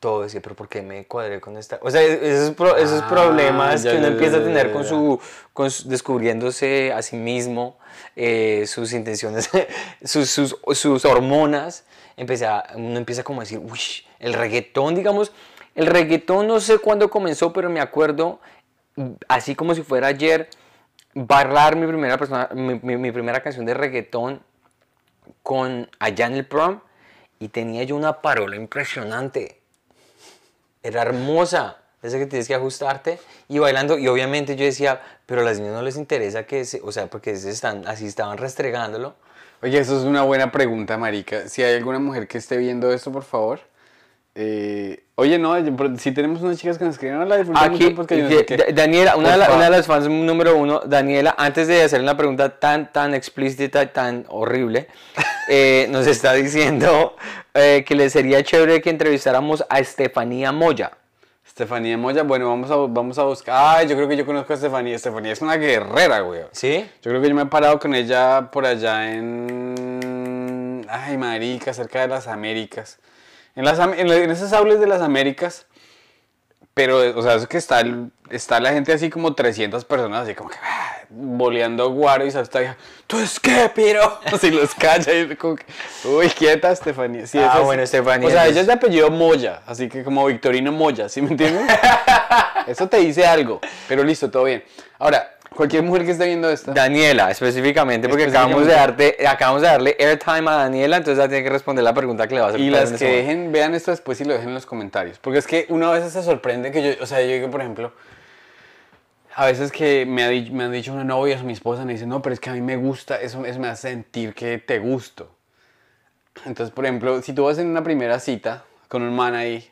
Speaker 2: todo decía pero ¿por qué me cuadré con esta? o sea esos, pro- esos
Speaker 1: Ah,
Speaker 2: problemas
Speaker 1: ya,
Speaker 2: que uno
Speaker 1: ya,
Speaker 2: empieza a
Speaker 1: ya,
Speaker 2: tener
Speaker 1: ya,
Speaker 2: con su con su- descubriéndose a sí mismo, eh, sus intenciones, sus, sus, sus hormonas, empecé a- uno empieza como a decir, uy, el reggaetón, digamos, el reggaetón no sé cuándo comenzó, pero me acuerdo, así como si fuera ayer, bailar mi primera, persona, mi- mi primera canción de reggaetón con allá en el prom y tenía yo una parola impresionante era hermosa. Esa que tienes que ajustarte y bailando. Y obviamente yo decía, pero a las niñas no les interesa que se, o sea, porque se están, así estaban restregándolo.
Speaker 1: Oye, eso es una buena pregunta, marica. Si hay alguna mujer que esté viendo esto, por favor. Eh, oye, no, si tenemos unas chicas que nos escriben, la disfrutamos
Speaker 2: Aquí,
Speaker 1: porque yo no sé
Speaker 2: que-
Speaker 1: qué.
Speaker 2: Da- Daniela, una de, la-
Speaker 1: Porfa.
Speaker 2: una de las fans número uno, Daniela, antes de hacer una pregunta tan, tan explícita y tan horrible, eh, nos está diciendo eh, que le sería chévere que entrevistáramos a Estefanía Moya.
Speaker 1: Estefanía Moya, bueno, vamos a, vamos a buscar. Ay, yo creo que yo conozco a Estefanía. Estefanía es una guerrera, güey.
Speaker 2: ¿Sí?
Speaker 1: Yo creo que yo me he parado con ella por allá en. Ay, marica, cerca de las Américas. En, las, en, en esas aulas de las Américas. Pero, o sea, es que está, está la gente así como 300 personas, así como que. ah, boleando guaro y vieja. ¿Tú es qué, piro? Así los calla y como que. Uy, quieta, Estefanía. Sí,
Speaker 2: Ah, bueno, Estefanía,
Speaker 1: O sea, ella es de apellido Moya, así que como Victorino Moya, ¿sí me entiendes? Eso te dice algo, pero listo, todo bien. Ahora, Cualquier mujer que esté viendo esto.
Speaker 2: Daniela, específicamente, porque acabamos de, darte, acabamos de darle airtime a Daniela, entonces ella tiene que responder la pregunta que le va a hacer.
Speaker 1: Y las que dejen, vean esto después y lo dejen en los comentarios. Porque es que una vez se sorprende que yo, o sea, yo digo, por ejemplo, a veces que me, ha me han dicho una novia o mi esposa, me dice, no, pero es que a mí me gusta, eso, eso me hace sentir que te gusto. Entonces, por ejemplo, si tú vas en una primera cita con un man ahí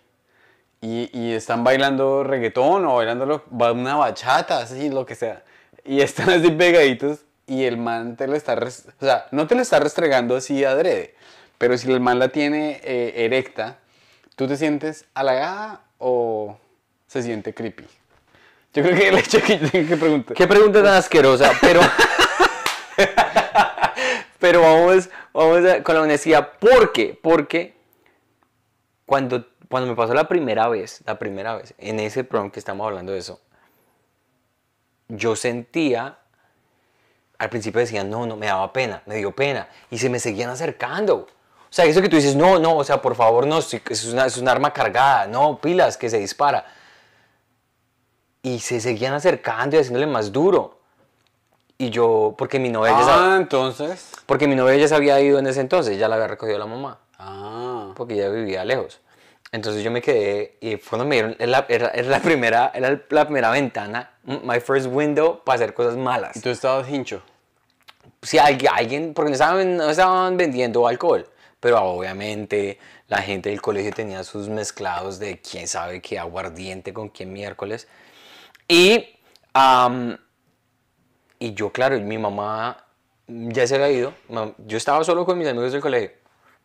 Speaker 1: y, y están bailando reggaetón o bailando lo- una bachata, así, lo que sea, y están así pegaditos y el man te lo está, o sea, no te lo está restregando así adrede, pero si el man la tiene eh, erecta, ¿tú te sientes halagada o se siente creepy? Yo creo que el hecho que yo tengo que preguntar.
Speaker 2: Qué pregunta tan asquerosa, pero. pero vamos, vamos a- con la honestidad. ¿Por qué? Porque cuando, cuando me pasó la primera vez, la primera vez, en ese prom que estamos hablando de eso, yo sentía. Al principio decía, no, no, me daba pena, me dio pena. Y se me seguían acercando. O sea, eso que tú dices, no, no, o sea, por favor, no, es una, es un arma cargada, no, pilas, que se dispara y se seguían acercando y haciéndole más duro. Y yo, porque mi novia, ya,
Speaker 1: Ah, entonces.
Speaker 2: porque mi novia ya se había ido en ese entonces, ya la había recogido la mamá,
Speaker 1: Ah.
Speaker 2: porque ella vivía lejos. Entonces yo me quedé y fue cuando me dieron, era la, era- era la primera, era la primera ventana, my first window para hacer cosas malas.
Speaker 1: Y tú estabas hincho.
Speaker 2: Si alguien, porque no estaban, no estaban vendiendo alcohol, pero obviamente la gente del colegio tenía sus mezclados de quién sabe qué aguardiente con quién miércoles. Y, am, y yo, claro, mi mamá ya se había ido. Yo estaba solo con mis amigos del colegio.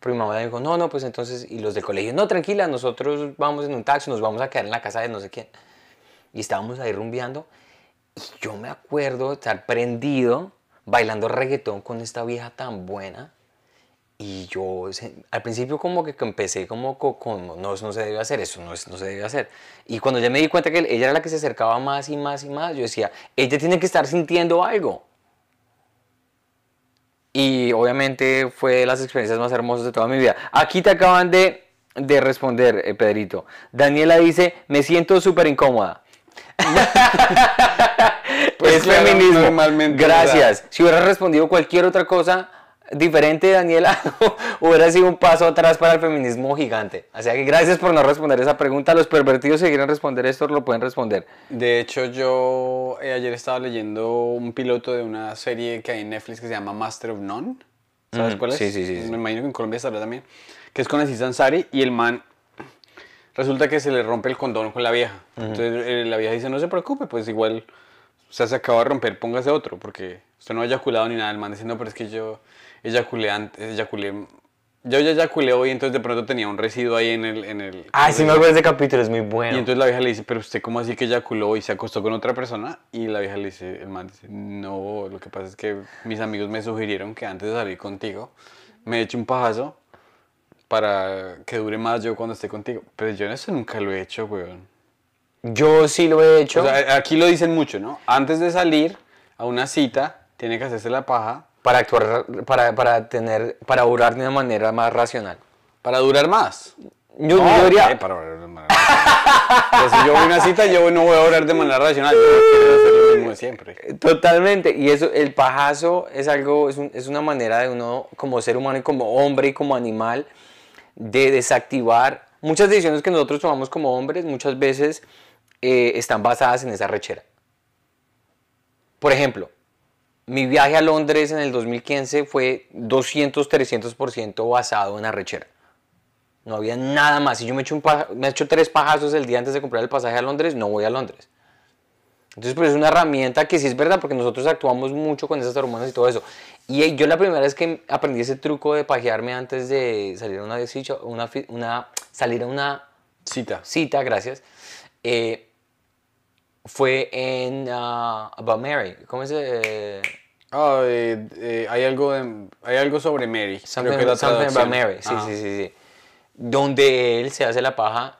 Speaker 2: Pero mi mamá dijo, no, no, pues entonces, y los del colegio, no, tranquila, nosotros vamos en un taxi, nos vamos a quedar en la casa de no sé quién. Y estábamos ahí rumbeando. Y yo me acuerdo estar prendido, bailando reggaetón con esta vieja tan buena. Y yo al principio como que empecé como co- como, no, eso no se debe hacer, eso no, no se debe hacer. Y cuando ya me di cuenta que ella era la que se acercaba más y más y más, yo decía, ella tiene que estar sintiendo algo. Y obviamente fue de las experiencias más hermosas de toda mi vida. Aquí te acaban de, de responder, eh, Pedrito. Daniela dice, me siento súper incómoda.
Speaker 1: Pues
Speaker 2: es
Speaker 1: claro,
Speaker 2: feminismo.
Speaker 1: normalmente,
Speaker 2: Gracias. Si hubiera respondido cualquier otra cosa diferente, Daniela, hubiera sido un paso atrás para el feminismo gigante. Así que gracias por no responder esa pregunta. Los pervertidos si quieren responder esto, lo pueden responder.
Speaker 1: De hecho, yo eh, ayer estaba leyendo un piloto de una serie que hay en Netflix que se llama Master of None. ¿Sabes
Speaker 2: Mm,
Speaker 1: cuál es?
Speaker 2: sí, sí, sí, sí.
Speaker 1: Me imagino que en Colombia estará también. Que es con Aziz Ansari y el man resulta que se le rompe el condón con la vieja. Entonces eh, la vieja dice, no se preocupe, pues igual o sea, se acaba de romper, póngase otro, porque usted no ha eyaculado ni nada. El man dice, no, pero es que yo eyaculé antes, eyaculé... Yo ya eyaculé hoy, entonces de pronto tenía un residuo ahí en el... En el
Speaker 2: Ay, sí me acuerdo de ese capítulo, es muy bueno.
Speaker 1: y entonces la vieja le dice, pero usted cómo así que eyaculó y se acostó con otra persona? Y la vieja le dice, el man dice, no, lo que pasa es que mis amigos me sugirieron que antes de salir contigo me eche un pajazo para que dure más yo cuando esté contigo. Pero yo eso nunca lo he hecho, weón.
Speaker 2: Yo sí lo he hecho.
Speaker 1: O sea, aquí lo dicen mucho, ¿no? Antes de salir a una cita, tiene que hacerse la paja
Speaker 2: para actuar, para, para tener, para orar de una manera más racional.
Speaker 1: para durar más.
Speaker 2: Yo,
Speaker 1: No,
Speaker 2: yo diría,
Speaker 1: para orar de manera racional. Pero si yo voy a una cita, yo no voy a orar de manera racional. Yo quiero hacer lo mismo de siempre.
Speaker 2: Totalmente, y eso, el pajazo es algo, es, un- es una manera de uno como ser humano y como hombre y como animal de desactivar muchas decisiones que nosotros tomamos como hombres, muchas veces eh, están basadas en esa rechera. Por ejemplo, mi viaje a Londres en el 2015 fue 200, 300% basado en arrechera. No había nada más. Si yo me echo, un paja- me echo tres pajazos el día antes de comprar el pasaje a Londres, no voy a Londres. Entonces, pues es una herramienta que sí es verdad, porque nosotros actuamos mucho con esas hormonas y todo eso. Y eh, yo la primera vez que aprendí ese truco de pajearme antes de salir a una, una, una- salir a una
Speaker 1: Cita.
Speaker 2: cita, gracias, eh, fue en ah, About Mary. ¿Cómo es? eh?
Speaker 1: Ah, eh, eh, hay, algo de- hay algo sobre Mary. creo
Speaker 2: Something,
Speaker 1: que es la
Speaker 2: something about. Mary. Sí, sí, sí, sí. Donde él se hace la paja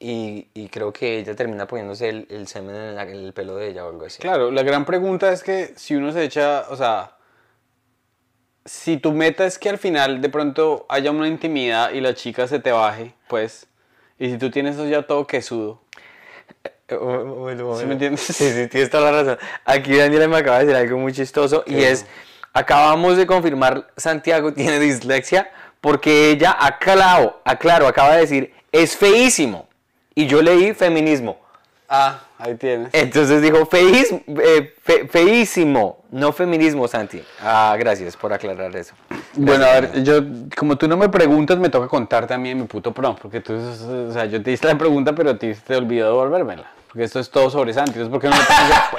Speaker 2: y, y creo que ella termina poniéndose el, el semen en, la- en el pelo de ella o algo así.
Speaker 1: Claro, la gran pregunta es que si uno se echa, o sea, si tu meta es que al final de pronto haya una intimidad y la chica se te baje, pues, y si tú tienes eso ya todo quesudo,
Speaker 2: Eh, un-
Speaker 1: ¿Sí me entiendes?
Speaker 2: Sí, sí, tienes toda la razón. Aquí Daniela me acaba de decir algo muy chistoso y es, acabamos de confirmar, Santiago tiene dislexia porque ella, aclaro, aclaro, acaba de decir, es feísimo. Y yo leí feminismo.
Speaker 1: Ah, ahí tienes.
Speaker 2: Entonces dijo feísmo, eh, fe- feísimo, no feminismo, Santi. Ah, gracias por aclarar eso.
Speaker 1: Bueno, a ver, yo, como tú no me preguntas, me toca contarte a mí mi puto prom, porque tú, o sea, yo te hice la pregunta, pero a ti te olvidó devolvérmela. Porque esto es todo sobre Santi, entonces ¿por qué no me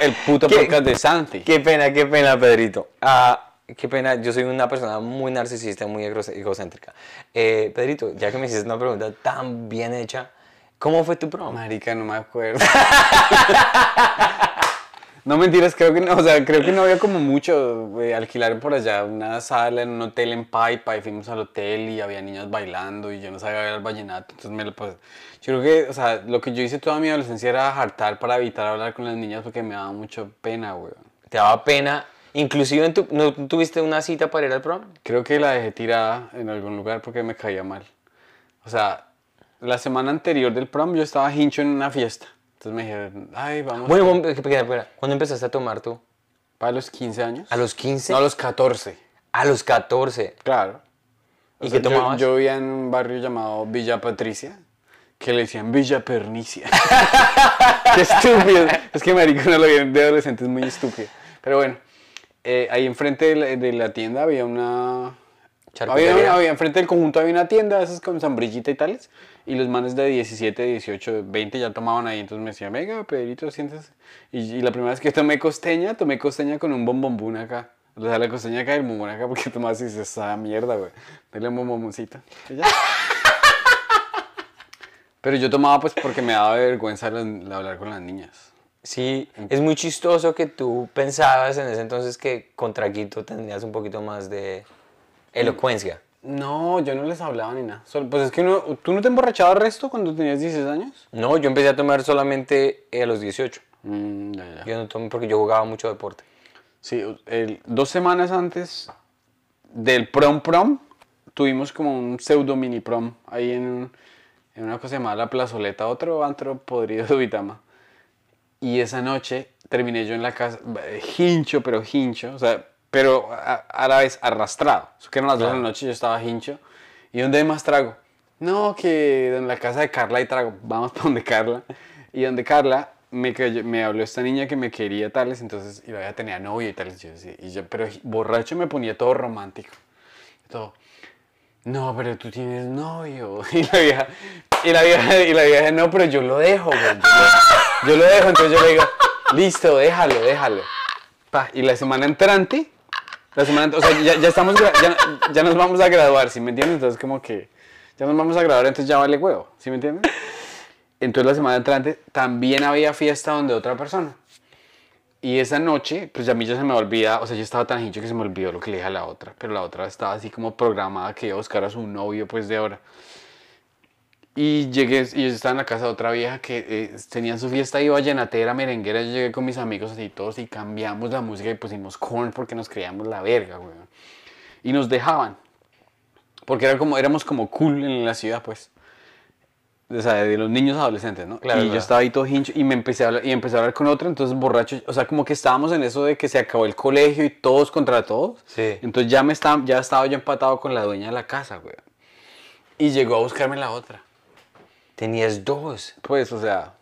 Speaker 1: el puto podcast de Santi?
Speaker 2: Qué pena, qué pena, Pedrito. Ah, qué pena, yo soy una persona muy narcisista, muy egocéntrica. Eh, Pedrito, ya que me hiciste una pregunta tan bien hecha, ¿cómo fue tu prom?
Speaker 1: Marica, no me acuerdo. No mentiras, creo que no, o sea, creo que no había como mucho. eh, alquilar por allá una sala en un hotel en Paipa y fuimos al hotel y había niños bailando y yo no sabía bailar vallenato, entonces me lo pasé. Yo creo que, o sea, lo que yo hice toda mi adolescencia era hartar para evitar hablar con las niñas porque me daba mucho pena, weón.
Speaker 2: ¿Te daba pena? Inclusive, en tu- ¿no tuviste una cita para ir al prom?
Speaker 1: Creo que la dejé tirada en algún lugar porque me caía mal. O sea, la semana anterior del prom yo estaba hincho en una fiesta. Entonces me dijeron, ay, vamos.
Speaker 2: Bueno, bueno, espera, espera. ¿Cuándo empezaste a tomar tú?
Speaker 1: ¿Para los 15 años?
Speaker 2: ¿A los 15?
Speaker 1: No, a los 14.
Speaker 2: A los 14.
Speaker 1: Claro. O
Speaker 2: ¿Y
Speaker 1: sea,
Speaker 2: qué tomabas?
Speaker 1: Yo, yo vivía en un barrio llamado Villa Patricia, que le decían Villa Pernicia. qué estúpido. Es que marico no lo vieron de adolescente, es muy estúpido. Pero bueno, eh, ahí enfrente de la, de la tienda había una... Había, había enfrente del conjunto había una tienda, esas con sombrillita y tales, y los manes de 17, 18, 20 ya tomaban ahí, entonces me decían, venga, Pedrito, siéntese. Y, y la primera vez que tomé costeña, tomé costeña con un bombombún acá. O sea, la costeña acá y el bombón acá, porque tomás y dices, esa mierda, güey. Dale un ya. Pero yo tomaba pues porque me daba vergüenza hablar con las niñas.
Speaker 2: Sí, es muy chistoso que tú pensabas en ese entonces que con Traguito tendrías un poquito más de elocuencia.
Speaker 1: No, yo no les hablaba ni nada. Pues es que uno, ¿tú no te emborrachabas resto cuando tenías 16 años?
Speaker 2: No, yo empecé a tomar solamente a los 18.
Speaker 1: Mm, ya, ya.
Speaker 2: Yo no tomé porque yo jugaba mucho deporte.
Speaker 1: Sí, el- dos semanas antes del prom prom, tuvimos como un pseudo mini prom ahí en, en una cosa llamada La Plazoleta, otro antro podrido de Vitama. Y esa noche terminé yo en la casa, eh, hincho, pero hincho, o sea, pero a, a la vez arrastrado. Eso que eran las dos de la noche, yo estaba hincho. ¿Y dónde hay más trago? No, que en la casa de Carla hay trago. Vamos para donde Carla. Y donde Carla me, cayó- me habló esta niña que me quería tales, entonces, y ya tenía novio y tales. Yo, sí, y yo, pero borracho me ponía todo romántico. Todo. No, pero tú tienes novio. Y la vieja, y la vieja, y la vieja, no, pero yo lo dejo, güey. Yo lo, yo lo dejo, entonces yo le digo, listo, déjalo, déjalo. Pa, y la semana entrante, la semana, o sea, ya, ya estamos, ya, ya nos vamos a graduar, ¿sí me entiendes? Entonces como que ya nos vamos a graduar, entonces ya vale huevo, ¿sí me entiendes? Entonces la semana entrante también había fiesta donde otra persona. Y esa noche, pues a mí ya se me olvida, o sea, yo estaba tan hincho que se me olvidó lo que le dije a la otra, pero la otra estaba así como programada que iba a buscar a su novio pues de ahora. Y llegué, y yo estaba en la casa de otra vieja que eh, tenía su fiesta ahí vallenatera, merenguera. Yo llegué con mis amigos así todos y cambiamos la música y pusimos corn porque nos creíamos la verga, güey. Y nos dejaban. Porque era como, éramos como cool en la ciudad, pues. O sea, de los niños adolescentes, ¿no?
Speaker 2: Claro,
Speaker 1: y yo estaba ahí todo hincho y me empecé a hablar, y empecé a hablar con otro, entonces borracho. O sea, como que estábamos en eso de que se acabó el colegio y todos contra todos.
Speaker 2: Sí.
Speaker 1: Entonces ya me estaba, ya estaba yo empatado con la dueña de la casa, güey. Y llegó a buscarme la otra.
Speaker 2: Tenías dos.
Speaker 1: Pues, o sea,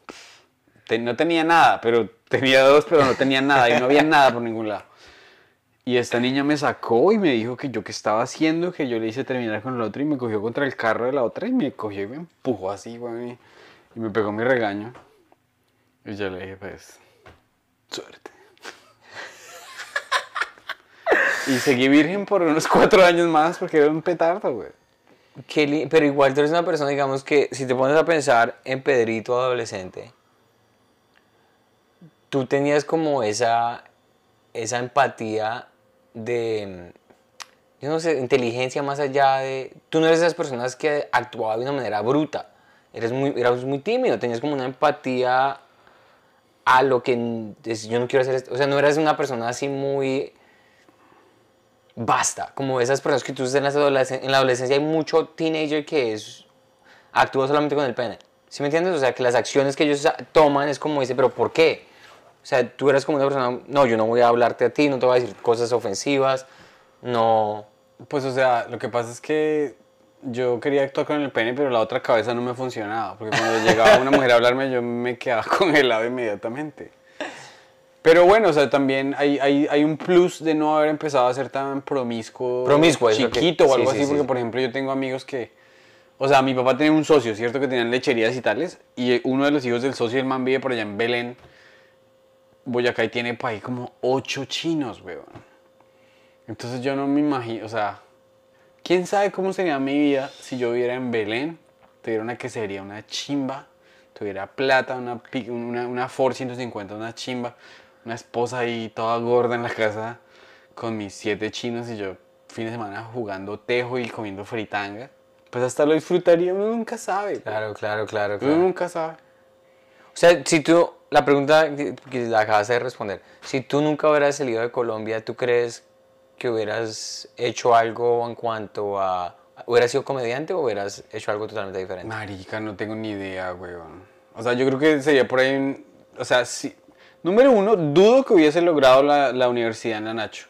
Speaker 1: te- no tenía nada, pero tenía dos, pero no tenía nada y no había nada por ningún lado. Y esta niña me sacó y me dijo que yo qué estaba haciendo, que yo le hice terminar con el otro y me cogió contra el carro de la otra y me cogió y me empujó así, güey, y- y me pegó mi regaño. Y yo le dije, pues, suerte. y seguí virgen por unos cuatro años más porque era un petardo, güey.
Speaker 2: Qué pero igual tú eres una persona, digamos que si te pones a pensar en Pedrito adolescente, tú tenías como esa, esa empatía de, yo no sé, inteligencia más allá de... Tú no eres de esas personas que actuaba de una manera bruta, eres muy, eras muy tímido, tenías como una empatía a lo que yo no quiero hacer esto. O sea, no eras una persona así muy basta, como esas personas que tú en, adolesc- en la adolescencia hay mucho teenager que es actúa solamente con el pene. ¿Sí me entiendes? O sea, que las acciones que ellos toman es como dice, pero ¿por qué? O sea, tú eres como una persona, no, yo no voy a hablarte a ti, no te voy a decir cosas ofensivas, no...
Speaker 1: Pues, o sea, lo que pasa es que yo quería actuar con el pene, pero la otra cabeza no me funcionaba. Porque cuando llegaba una mujer a hablarme, yo me quedaba congelado inmediatamente. Pero bueno, o sea, también hay, hay, hay un plus de no haber empezado a ser tan promiscuo,
Speaker 2: Promiscuo, que-
Speaker 1: chiquito o algo
Speaker 2: sí, sí,
Speaker 1: así. Porque,
Speaker 2: sí.
Speaker 1: por ejemplo, yo tengo amigos que. O sea, mi papá tenía un socio, ¿cierto? Que tenían lecherías y tales. Y uno de los hijos del socio, el man vive por allá en Belén, Boyacá, y tiene para ahí como ocho chinos, weón. Entonces yo no me imagino, o sea, quién sabe cómo sería mi vida si yo viviera en Belén, tuviera una quesería, una chimba, tuviera plata, una, una, una Ford 150, una chimba, una esposa ahí toda gorda en la casa con mis siete chinos y yo fin de semana jugando tejo y comiendo fritanga. Pues hasta lo disfrutaría, uno nunca sabe.
Speaker 2: Claro, claro, claro,
Speaker 1: Uno
Speaker 2: claro.
Speaker 1: nunca sabe.
Speaker 2: O sea, si tú, la pregunta que que la acabas de responder, si tú nunca hubieras salido de Colombia, ¿tú crees que hubieras hecho algo en cuanto a... ¿Hubieras sido comediante o hubieras hecho algo totalmente diferente?
Speaker 1: Marica, no tengo ni idea, weón. O sea, yo creo que sería por ahí un- O sea, sí. Número uno, dudo que hubiese logrado la, la universidad en la Nacho.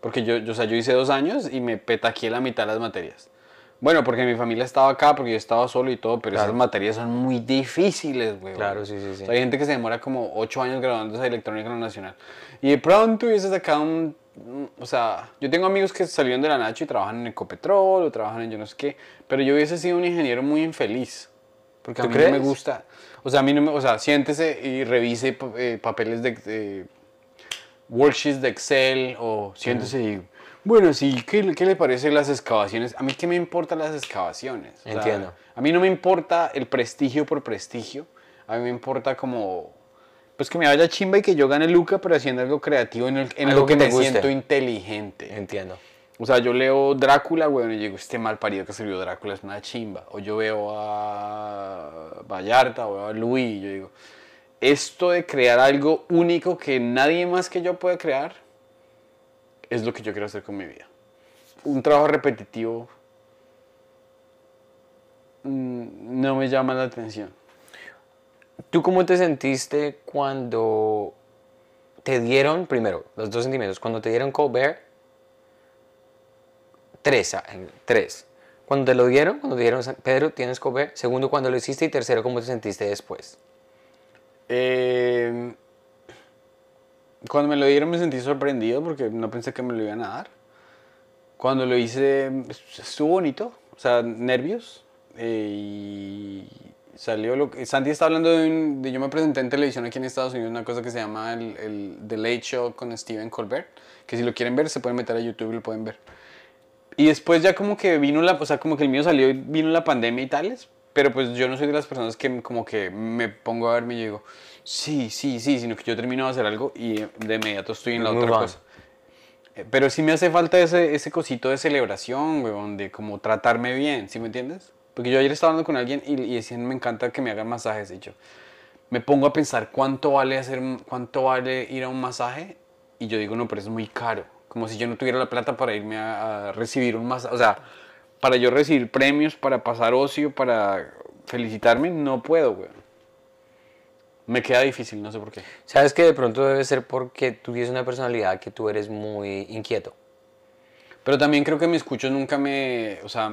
Speaker 1: Porque yo, yo, o sea, yo hice dos años y me petaqué la mitad de las materias. Bueno, porque mi familia estaba acá, porque yo estaba solo y todo, pero
Speaker 2: Claro.
Speaker 1: esas materias son muy difíciles, weón.
Speaker 2: Claro, sí, sí, sí.
Speaker 1: O sea, hay gente que se demora como ocho años graduándose de electrónica en la nacional. Y de pronto hubiese sacado un, un- O sea, yo tengo amigos que salieron de la Nacho y trabajan en Ecopetrol o trabajan en yo no sé qué. Pero yo hubiese sido un ingeniero muy infeliz. Porque a
Speaker 2: ¿Tú
Speaker 1: mí no me gusta. O sea, a mí no me. O sea, siéntese y revise eh, papeles de. de worksheets de Excel o siéntese y. Bueno, sí, ¿qué, le- ¿qué le parece las excavaciones? A mí, ¿qué me importan las excavaciones? O sea,
Speaker 2: Entiendo.
Speaker 1: a mí no me importa el prestigio por prestigio. A mí me importa como. Pues que me vaya chimba y que yo gane Luca, pero haciendo algo creativo en, el- en
Speaker 2: Algo
Speaker 1: lo que,
Speaker 2: que
Speaker 1: me siento inteligente.
Speaker 2: Entiendo.
Speaker 1: O sea, yo leo Drácula, weón, y digo, este mal parido que escribió Drácula es una chimba. O yo veo a Vallarta, o veo a Luis, y yo digo, esto de crear algo único que nadie más que yo puede crear, es lo que yo quiero hacer con mi vida. Un trabajo repetitivo mm, no me llama la atención.
Speaker 2: ¿Tú cómo te sentiste cuando te dieron, primero, los dos sentimientos, cuando te dieron Colbert? Tres, ah, tres. Cuando te lo dieron, cuando te dieron, Pedro, tienes Colbert. Segundo, cuando lo hiciste. Y tercero, ¿cómo te sentiste después?
Speaker 1: Eh, cuando me lo dieron me sentí sorprendido porque no pensé que me lo iban a dar. Cuando lo hice estuvo bonito, o sea, nervios. eh, y salió lo que... Santi está hablando de- Yo me presenté en televisión aquí en Estados Unidos una cosa que se llama el, el The Late Show con Stephen Colbert. Que si lo quieren ver se pueden meter a YouTube y lo pueden ver. Y después ya como que vino la, o sea, como que el mío salió y vino la pandemia y tales, pero pues yo no soy de las personas que como que me pongo a verme y digo, sí, sí, sí, sino que yo termino de hacer algo y de inmediato estoy en la
Speaker 2: Move
Speaker 1: otra cosa. Eh, Pero sí me hace falta ese, ese cosito de celebración, weón, de como tratarme bien, ¿sí me entiendes? Porque yo ayer estaba hablando con alguien y, y decían, me encanta que me hagan masajes, y yo me pongo a pensar cuánto vale hacer, cuánto vale ir a un masaje y yo digo, no, pero es muy caro. Como si yo no tuviera la plata para irme a, a recibir un masaje. O sea, para yo recibir premios, para pasar ocio, para felicitarme, no puedo, weón. Me queda difícil, no sé por qué.
Speaker 2: Sabes que de pronto debe ser porque tú tienes una personalidad que tú eres muy inquieto.
Speaker 1: Pero también creo que mis escuchos nunca me. O sea,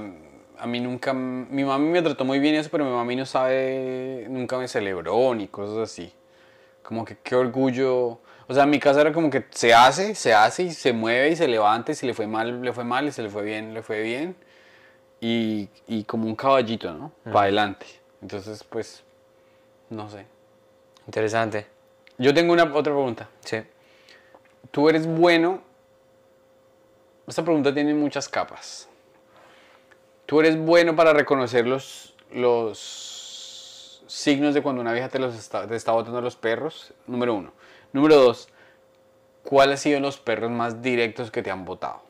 Speaker 1: a mí nunca. Mi mami me trató muy bien eso, pero mi mami no sabe. Nunca me celebró ni cosas así. Como que qué orgullo. O sea, en mi casa era como que se hace, se hace y se mueve y se levanta y si le fue mal, le fue mal y si le fue bien, le fue bien. Y, y como un caballito, ¿no? Para adelante. Entonces, pues, no sé.
Speaker 2: Interesante.
Speaker 1: Yo tengo una otra pregunta.
Speaker 2: Sí.
Speaker 1: Tú eres bueno. Esta pregunta tiene muchas capas. Tú eres bueno para reconocer los, los signos de cuando una vieja te, los está, te está botando los perros. Número uno. Número dos. ¿Cuáles han sido los perros más directos que te han botado?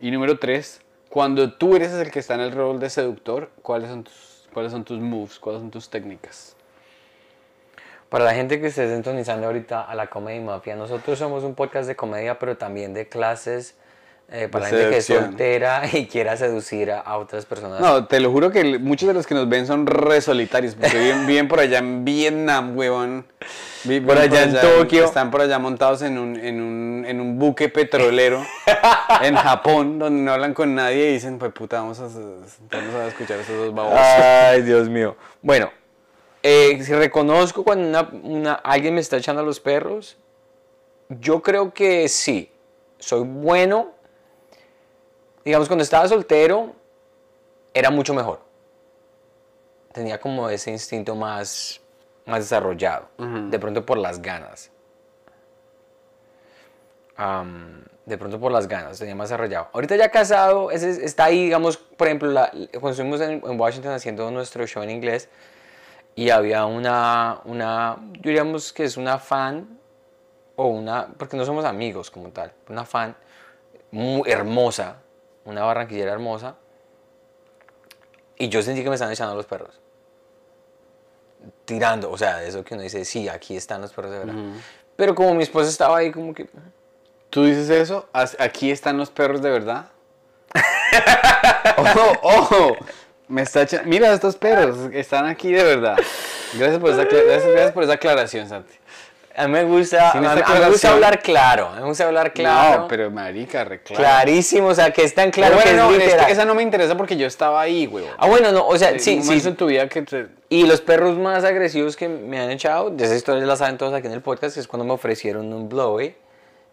Speaker 1: Y número tres. Cuando tú eres el que está en el rol de seductor, ¿cuáles son tus, cuáles son tus moves? ¿Cuáles son tus técnicas?
Speaker 2: Para la gente que esté sintonizando ahorita a la Comedy Mafia, nosotros somos un podcast de comedia, pero también de clases eh, para la gente que es soltera y quiera seducir a, a otras personas.
Speaker 1: No, te lo juro que muchos de los que nos ven son re solitarios, porque viven, viven por allá en Vietnam, huevón.
Speaker 2: Por allá en Tokio.
Speaker 1: Están por allá montados en un, en un, en un buque petrolero en Japón, donde no hablan con nadie y dicen, pues puta, vamos a, vamos a escuchar a esos dos babosos.
Speaker 2: Ay, Dios mío. Bueno, eh, si reconozco cuando una, una- alguien me está echando a los perros, yo creo que sí. Soy bueno. Digamos, cuando estaba soltero, era mucho mejor. Tenía como ese instinto más, más desarrollado. De pronto por las ganas. De pronto por las ganas, tenía más desarrollado. Ahorita ya casado, ese es- está ahí, digamos, por ejemplo, la- cuando estuvimos en, en Washington haciendo nuestro show en inglés y había una, una, diríamos que es una fan o una, porque no somos amigos como tal, una fan muy hermosa, una barranquillera hermosa y yo sentí que me estaban echando los perros. Tirando, o sea, eso que uno dice, sí, aquí están los perros de verdad. Pero como mi esposa estaba ahí como que...
Speaker 1: ¿Tú dices eso? ¿As- ¿Aquí están los perros de verdad? ¡Ojo, ojo! Me está echa- Mira estos perros, están aquí de verdad. Gracias por esa, gracias por esa aclaración, Santi.
Speaker 2: A mí me gusta,
Speaker 1: Sin
Speaker 2: a, a mí me gusta hablar claro, me gusta hablar claro.
Speaker 1: No, pero marica, re claro.
Speaker 2: Clarísimo, o sea, que es tan claro que
Speaker 1: bueno,
Speaker 2: es
Speaker 1: no, es
Speaker 2: literal.
Speaker 1: que esa no me interesa porque yo estaba ahí, güey.
Speaker 2: Ah, bueno, no, o sea, sí, sí.
Speaker 1: en tu vida que te-
Speaker 2: Y los perros más agresivos que me han echado, de esa historia la saben todos aquí en el podcast, que es cuando me ofrecieron un blowy,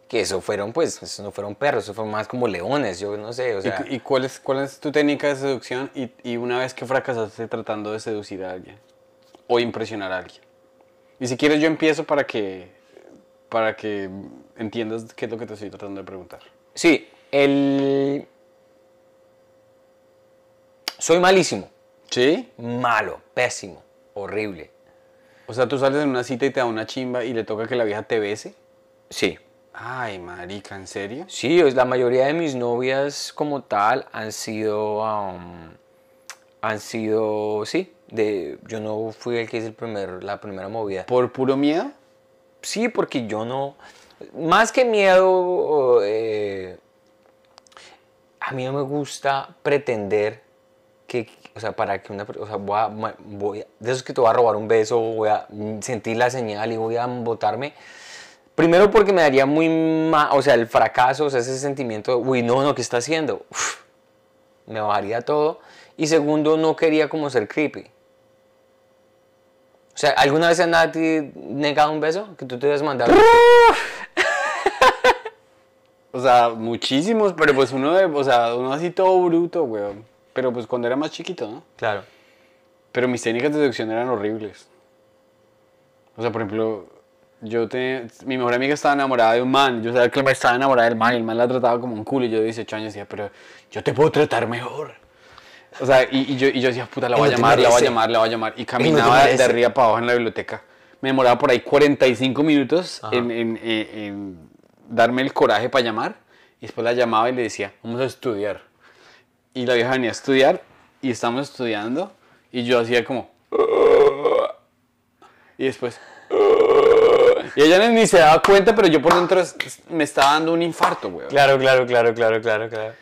Speaker 2: que eso fueron, pues, eso no fueron perros, eso fueron más como leones, yo no sé, o sea...
Speaker 1: ¿Y, y cuál, es, cuál es tu técnica de seducción y, y una vez que fracasaste tratando de seducir a alguien o impresionar a alguien? Y si quieres yo empiezo para que, para que entiendas qué es lo que te estoy tratando de preguntar.
Speaker 2: Sí, el... Soy malísimo,
Speaker 1: ¿Sí?
Speaker 2: malo, pésimo, horrible.
Speaker 1: O sea, tú sales en una cita y te da una chimba y le toca que la vieja te bese.
Speaker 2: Sí,
Speaker 1: Ay, marica, ¿en serio?
Speaker 2: Sí, la mayoría de mis novias como tal han sido, um, han sido, sí, de, yo no fui el que hice el primer, la primera movida.
Speaker 1: ¿Por puro miedo?
Speaker 2: Sí, porque yo no, más que miedo, eh, a mí no me gusta pretender que, o sea, para que una, o sea, voy a, ma- voy a- de esos que te voy a robar un beso, voy a sentir la señal y voy a botarme. Primero porque me daría muy mal, o sea, el fracaso, o sea, ese sentimiento, de, uy, no, no, ¿qué está haciendo? Uf, me bajaría todo. Y segundo, no quería como ser creepy. O sea, ¿alguna vez a ti negado un beso? Que tú te hubieras mandado.
Speaker 1: O sea, muchísimos, pero pues uno, de, o sea, uno así todo bruto, weón. Pero pues cuando era más chiquito, ¿no?
Speaker 2: Claro.
Speaker 1: Pero mis técnicas de seducción eran horribles. O sea, por ejemplo, yo te, mi mejor amiga estaba enamorada de un man. Yo sabía que estaba enamorada del man y el man la trataba como un culo. Y yo de 18 años decía, pero yo te puedo tratar mejor. O sea, y, y yo, y yo decía, puta, la voy a llamar, la voy a llamar, la voy a llamar. Y caminaba de arriba para abajo en la biblioteca. Me demoraba por ahí 45 minutos en, en- en- en darme el coraje para llamar. Y después la llamaba y le decía, vamos a estudiar. Y la vieja venía a estudiar y estábamos estudiando. Y yo hacía como... Y después... Y ella ni se daba cuenta, pero yo por dentro me estaba dando un infarto, weón.
Speaker 2: Claro, claro, claro, claro, claro, claro.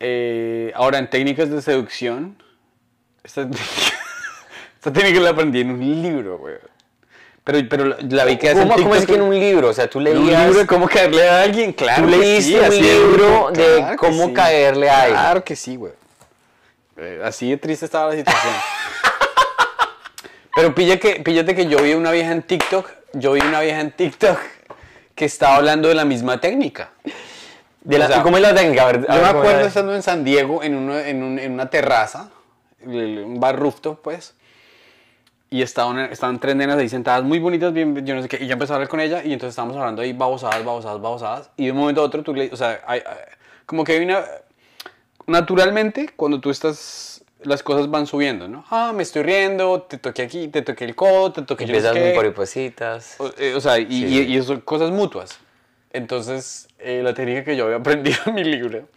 Speaker 1: Eh, ahora, en técnicas de seducción, esta, esta técnica la aprendí en un libro, weón. Pero, pero la, vi que hace
Speaker 2: ¿Cómo, cómo es que en un libro? O sea, tú leías...
Speaker 1: un libro de cómo caerle a alguien, claro.
Speaker 2: Tú
Speaker 1: que
Speaker 2: leíste
Speaker 1: sí,
Speaker 2: un libro de
Speaker 1: claro
Speaker 2: cómo caerle a alguien.
Speaker 1: Claro que sí, güey. Eh, así de triste estaba la situación. Pero pilla que, píllate que yo vi una vieja en TikTok, yo vi una vieja en TikTok que estaba hablando de la misma técnica.
Speaker 2: De la-
Speaker 1: O sea,
Speaker 2: ¿Cómo es la técnica? A ver, a
Speaker 1: Yo
Speaker 2: ver,
Speaker 1: me
Speaker 2: ¿cómo
Speaker 1: acuerdo estando en San Diego en, uno- en, un- en una terraza, un bar rooftop, pues. Y estaban, estaban tres nenas ahí sentadas muy bonitas, bien, yo no sé qué. Y yo empecé a hablar con ella y entonces estábamos hablando ahí babosadas, babosadas, babosadas. Y de un momento a otro tú le, o sea, hay- como que hay una... Naturalmente, cuando tú estás, las cosas van subiendo, ¿no? Ah, me estoy riendo, te toqué aquí, te toqué el codo, te toqué yo no sé
Speaker 2: muy.
Speaker 1: O, eh, o sea, y,
Speaker 2: Sí,
Speaker 1: y- y eso cosas mutuas. Entonces, eh, la técnica que yo había aprendido en mi libro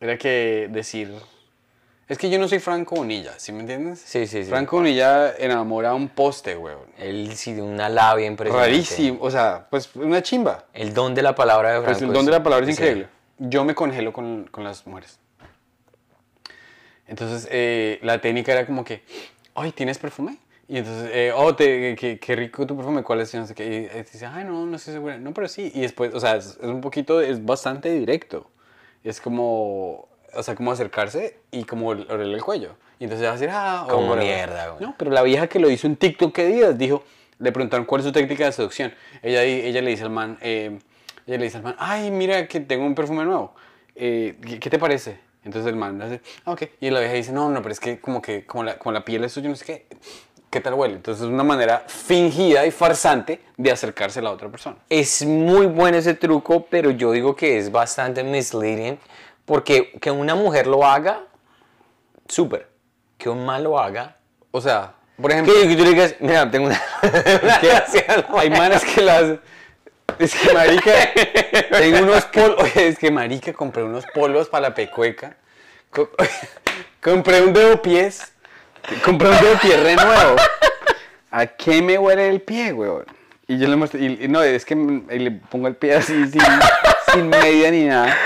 Speaker 1: era que decir... Es que yo no soy Franco Bonilla, ¿sí me entiendes?
Speaker 2: Sí, sí, sí.
Speaker 1: Franco Bonilla enamora a un poste, weón.
Speaker 2: Él sí de una labia impresionante.
Speaker 1: Rarísimo, o sea, pues una chimba.
Speaker 2: El don de la palabra de Franco.
Speaker 1: Pues el don de la palabra es
Speaker 2: sí.
Speaker 1: increíble. yo me congelo con, con las mujeres. Entonces, eh, la técnica era como que, ay, ¿tienes perfume? Y entonces, eh, oh, te, qué, qué rico tu perfume, ¿cuál es? Y no sé qué. Y eh, dice, ay, no, no estoy segura. No, pero sí. Y después, o sea, es, es un poquito, es bastante directo. Es como, o sea, como acercarse y como olerle el cuello. Y entonces va a decir, ah,
Speaker 2: Como
Speaker 1: whatever.
Speaker 2: mierda, güey.
Speaker 1: No, pero la vieja que lo hizo en TikTok, ¿qué días? Dijo, le preguntaron cuál es su técnica de seducción. Ella, ella le dice al man, eh, ella le dice al man, ay, mira que tengo un perfume nuevo. Eh, ¿qué, qué te parece? Entonces el man hace, ah, ok. Y la vieja dice, no, no, pero es que como que como la, como la piel es suya, no sé qué. ¿Qué tal huele? Entonces es una manera fingida y farsante de acercarse a la otra persona.
Speaker 2: Es muy bueno ese truco, pero yo digo que es bastante misleading porque que una mujer lo haga, súper. Que un man lo haga.
Speaker 1: O sea, por ejemplo,
Speaker 2: Que, tú digas, mira, tengo una.
Speaker 1: que hay manes que las... Es que marica, tengo unos polos, oye, es que marica, compré unos polos para la pecueca. Co- compré un dedo pies, compré un dedo pie re nuevo. ¿A qué me huele el pie, weón? Y yo le muestro, y, no, es que le pongo el pie así, sin, sin media ni nada.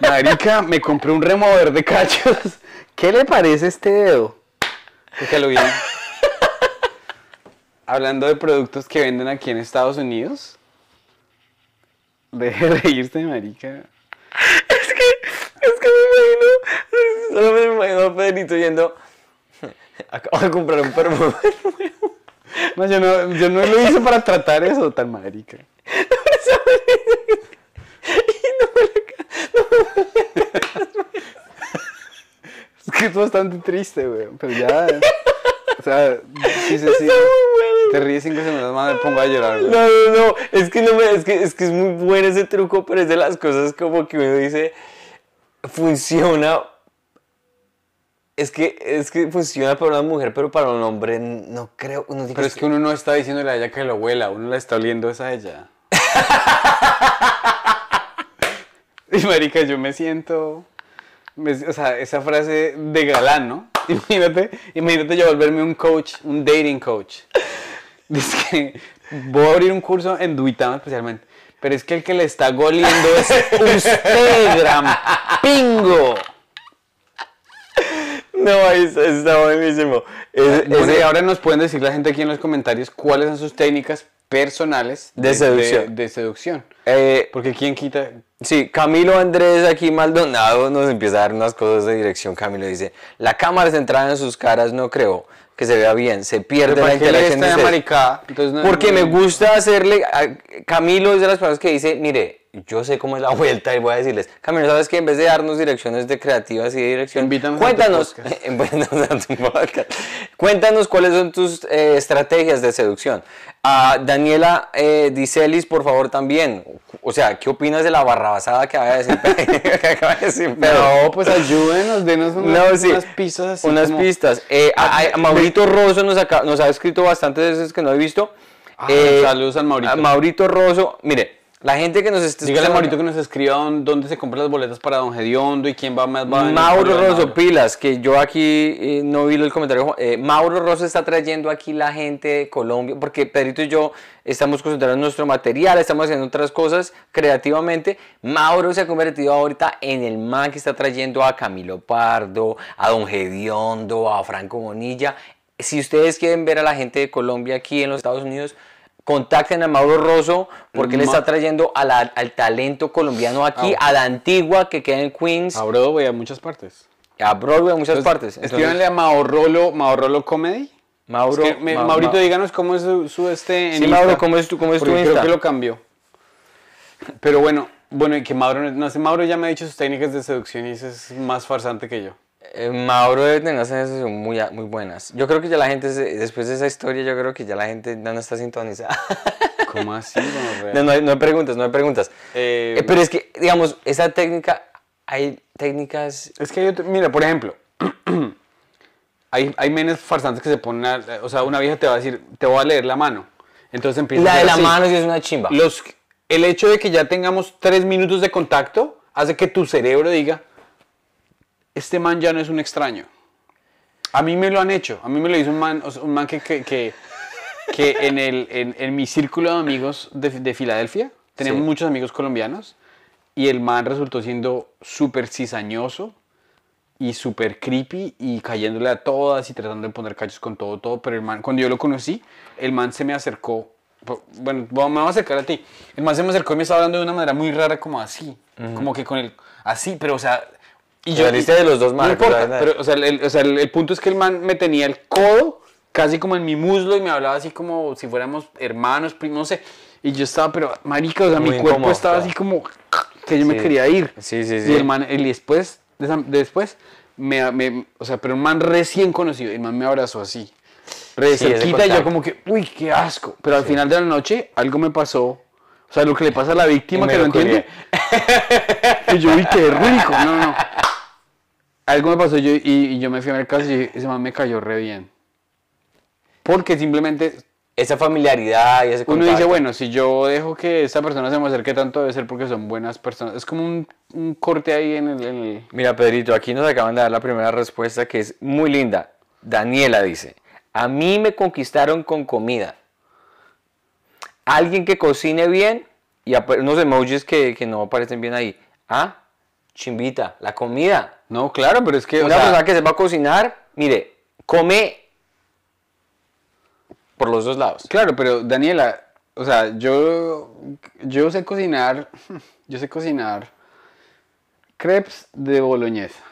Speaker 1: Marica, me compré un remover de cachos. ¿Qué le parece este dedo? Fíjalo bien. Hablando de productos que venden aquí en Estados Unidos. Deje de reírse, marica.
Speaker 2: Es que, es que me imagino, solo me imagino a Pedrito yendo, acabo de comprar un nuevo.
Speaker 1: No, yo no, yo no lo hice para tratar eso tan marica. Es que es bastante triste, güey. Pero ya. O sea, sí, sí, sí. Te ríes cinco segundos más, me pongo a llorar, güey.
Speaker 2: No, no, no, es que no me, es que, es que es muy bueno ese truco, pero es de las cosas como que uno dice, funciona, es que, es que funciona para una mujer, pero para un hombre no creo, dice
Speaker 1: Pero es que uno no está diciéndole a ella que lo huela, uno la está oliendo es a ella. y marica, yo me siento... me- o sea, esa frase de galán, ¿no? Imagínate, imagínate yo volverme un coach, un dating coach. Dice que voy a abrir un curso en Duitama especialmente. Pero es que el que le está goliendo es usted, gran pingo.
Speaker 2: No, es- está buenísimo. Es-
Speaker 1: Bueno, y ahora nos pueden decir la gente aquí en los comentarios cuáles son sus técnicas personales
Speaker 2: De seducción.
Speaker 1: De, de seducción.
Speaker 2: eh,
Speaker 1: Porque quién quita.
Speaker 2: Sí, Camilo Andrés aquí Maldonado nos empieza a dar unas cosas de dirección. Camilo dice, la cámara centrada en sus caras no creo que se vea bien, se pierde la
Speaker 1: ¿para qué le
Speaker 2: interacción de
Speaker 1: está
Speaker 2: ustedes".
Speaker 1: maricada? Entonces, no-
Speaker 2: Porque me gusta hacerle, a- Camilo es de las personas que dice, mire, yo sé cómo es la vuelta y voy a decirles, Camilo, ¿sabes que En vez de darnos direcciones de creativas y de dirección,
Speaker 1: Invítanos a tu
Speaker 2: cuéntanos,
Speaker 1: podcast.
Speaker 2: Invítanos a tu podcast. cuéntanos cuáles son tus eh, estrategias de seducción. A Daniela eh, Dicelis, por favor, también. O sea, ¿qué opinas de la barrabasada que acaba de decir, que acaba de decir Pedro?
Speaker 1: No, pues ayúdenos, denos unas,
Speaker 2: No, sí.
Speaker 1: unas pistas así.
Speaker 2: Unas
Speaker 1: como-
Speaker 2: pistas. Eh, a, a- a Maurito Rosso nos, ha escrito bastantes veces que no he visto.
Speaker 1: Ah, saludos al Maurito.
Speaker 2: A Maurito Rosso. Mire, la gente que nos esté
Speaker 1: Dígale a Maurito que nos escriba dónde, se compran las boletas para Don Gediondo y quién va más va
Speaker 2: Mauro Rosso, pilas, que yo aquí eh, no vi el comentario. eh, Mauro Rosso está trayendo aquí la gente de Colombia, porque Pedrito y yo estamos concentrados en nuestro material, estamos haciendo otras cosas creativamente. Mauro se ha convertido ahorita en el man que está trayendo a Camilo Pardo, a Don Gediondo, a Franco Bonilla. Si ustedes quieren ver a la gente de Colombia aquí en los Estados Unidos, contacten a Mauro Rosso porque él está trayendo a la- al talento colombiano aquí,
Speaker 1: Ah.
Speaker 2: a la antigua que queda en Queens
Speaker 1: A Broadway, a muchas partes.
Speaker 2: a Broadway en muchas partes. Entonces,
Speaker 1: Escríbanle a Maurolo, Maurolo Comedy.
Speaker 2: Mauro,
Speaker 1: Es que me-
Speaker 2: Ma-
Speaker 1: Maurito,
Speaker 2: Ma-
Speaker 1: díganos cómo es su, su este en
Speaker 2: Sí,
Speaker 1: Insta,
Speaker 2: Mauro, ¿cómo es tu- cómo es tu Insta?
Speaker 1: Creo que lo cambió. Pero bueno, bueno, y que Mauro, no sé, Mauro ya me ha dicho sus técnicas de seducción y es más farsante que yo.
Speaker 2: Eh, Mauro debe tener unas sensaciones muy, muy buenas. Yo creo que ya la gente, después de esa historia, yo creo que ya la gente no está sintonizada.
Speaker 1: ¿Cómo así?
Speaker 2: no, no hay, no hay preguntas, no hay preguntas.
Speaker 1: Eh,
Speaker 2: Eh, pero es que, digamos, esa técnica, hay técnicas...
Speaker 1: Es que hay otro- mira, por ejemplo, hay, hay menes farsantes que se ponen, a- o sea, una vieja te va a decir, te voy a leer la mano. Entonces empieza a
Speaker 2: La de la
Speaker 1: así.
Speaker 2: mano sí es una chimba.
Speaker 1: Los, el hecho de que ya tengamos tres minutos de contacto hace que tu cerebro diga, este man ya no es un extraño. A mí me lo han hecho, a mí me lo hizo un man, un man que, que, que, que en, el, en, en mi círculo de amigos de, de Filadelfia, tenemos
Speaker 2: Sí.
Speaker 1: muchos amigos colombianos, y el man resultó siendo súper cizañoso y súper creepy y cayéndole a todas y tratando de poner cachos con todo, todo. Pero el man, cuando yo lo conocí, el man se me acercó. Bueno, me voy a acercar a ti. El man se me acercó y me estaba hablando de una manera muy rara, como así. Como que con el. Así, pero o sea. Y
Speaker 2: Te saliste de los dos
Speaker 1: No
Speaker 2: marcos,
Speaker 1: importa,
Speaker 2: la
Speaker 1: pero o sea, el, o sea, el- el punto es que el man me tenía el codo casi como en mi muslo y me hablaba así como si fuéramos hermanos, primos, no sé. Y yo estaba, pero marica, o sea, mi cuerpo
Speaker 2: incómodo,
Speaker 1: estaba
Speaker 2: claro.
Speaker 1: así como que yo me quería ir.
Speaker 2: Sí, sí,
Speaker 1: Y
Speaker 2: sí.
Speaker 1: el man, y después, después, me, me- o sea, pero un man recién conocido, el man me abrazó así. Re
Speaker 2: Sí,
Speaker 1: cerquita y yo como que, uy, qué asco. Pero al final de la noche algo me pasó. O sea, lo que le pasa a la víctima que
Speaker 2: lo
Speaker 1: entiende. Y yo, uy, qué rico. No, no. Algo me pasó yo, y, y yo me fui a ver caso y ese man me cayó re bien. Porque simplemente
Speaker 2: Esa familiaridad y ese
Speaker 1: uno
Speaker 2: contacto.
Speaker 1: dice, bueno, si yo dejo que esta persona se me acerque tanto, debe ser porque son buenas personas. Es como un, un corte ahí en el, en el-
Speaker 2: Mira, Pedrito, aquí nos acaban de dar la primera respuesta que es muy linda. Daniela dice, a mí me conquistaron con comida. Alguien que cocine bien y unos emojis que, que no aparecen bien ahí. Ah, chimbita, la comida.
Speaker 1: No, claro, pero es que... o
Speaker 2: Una
Speaker 1: sea,
Speaker 2: persona que sepa cocinar, mire, come por los dos lados.
Speaker 1: Claro, pero Daniela, o sea, yo, yo sé cocinar, yo sé cocinar crepes de boloñesa,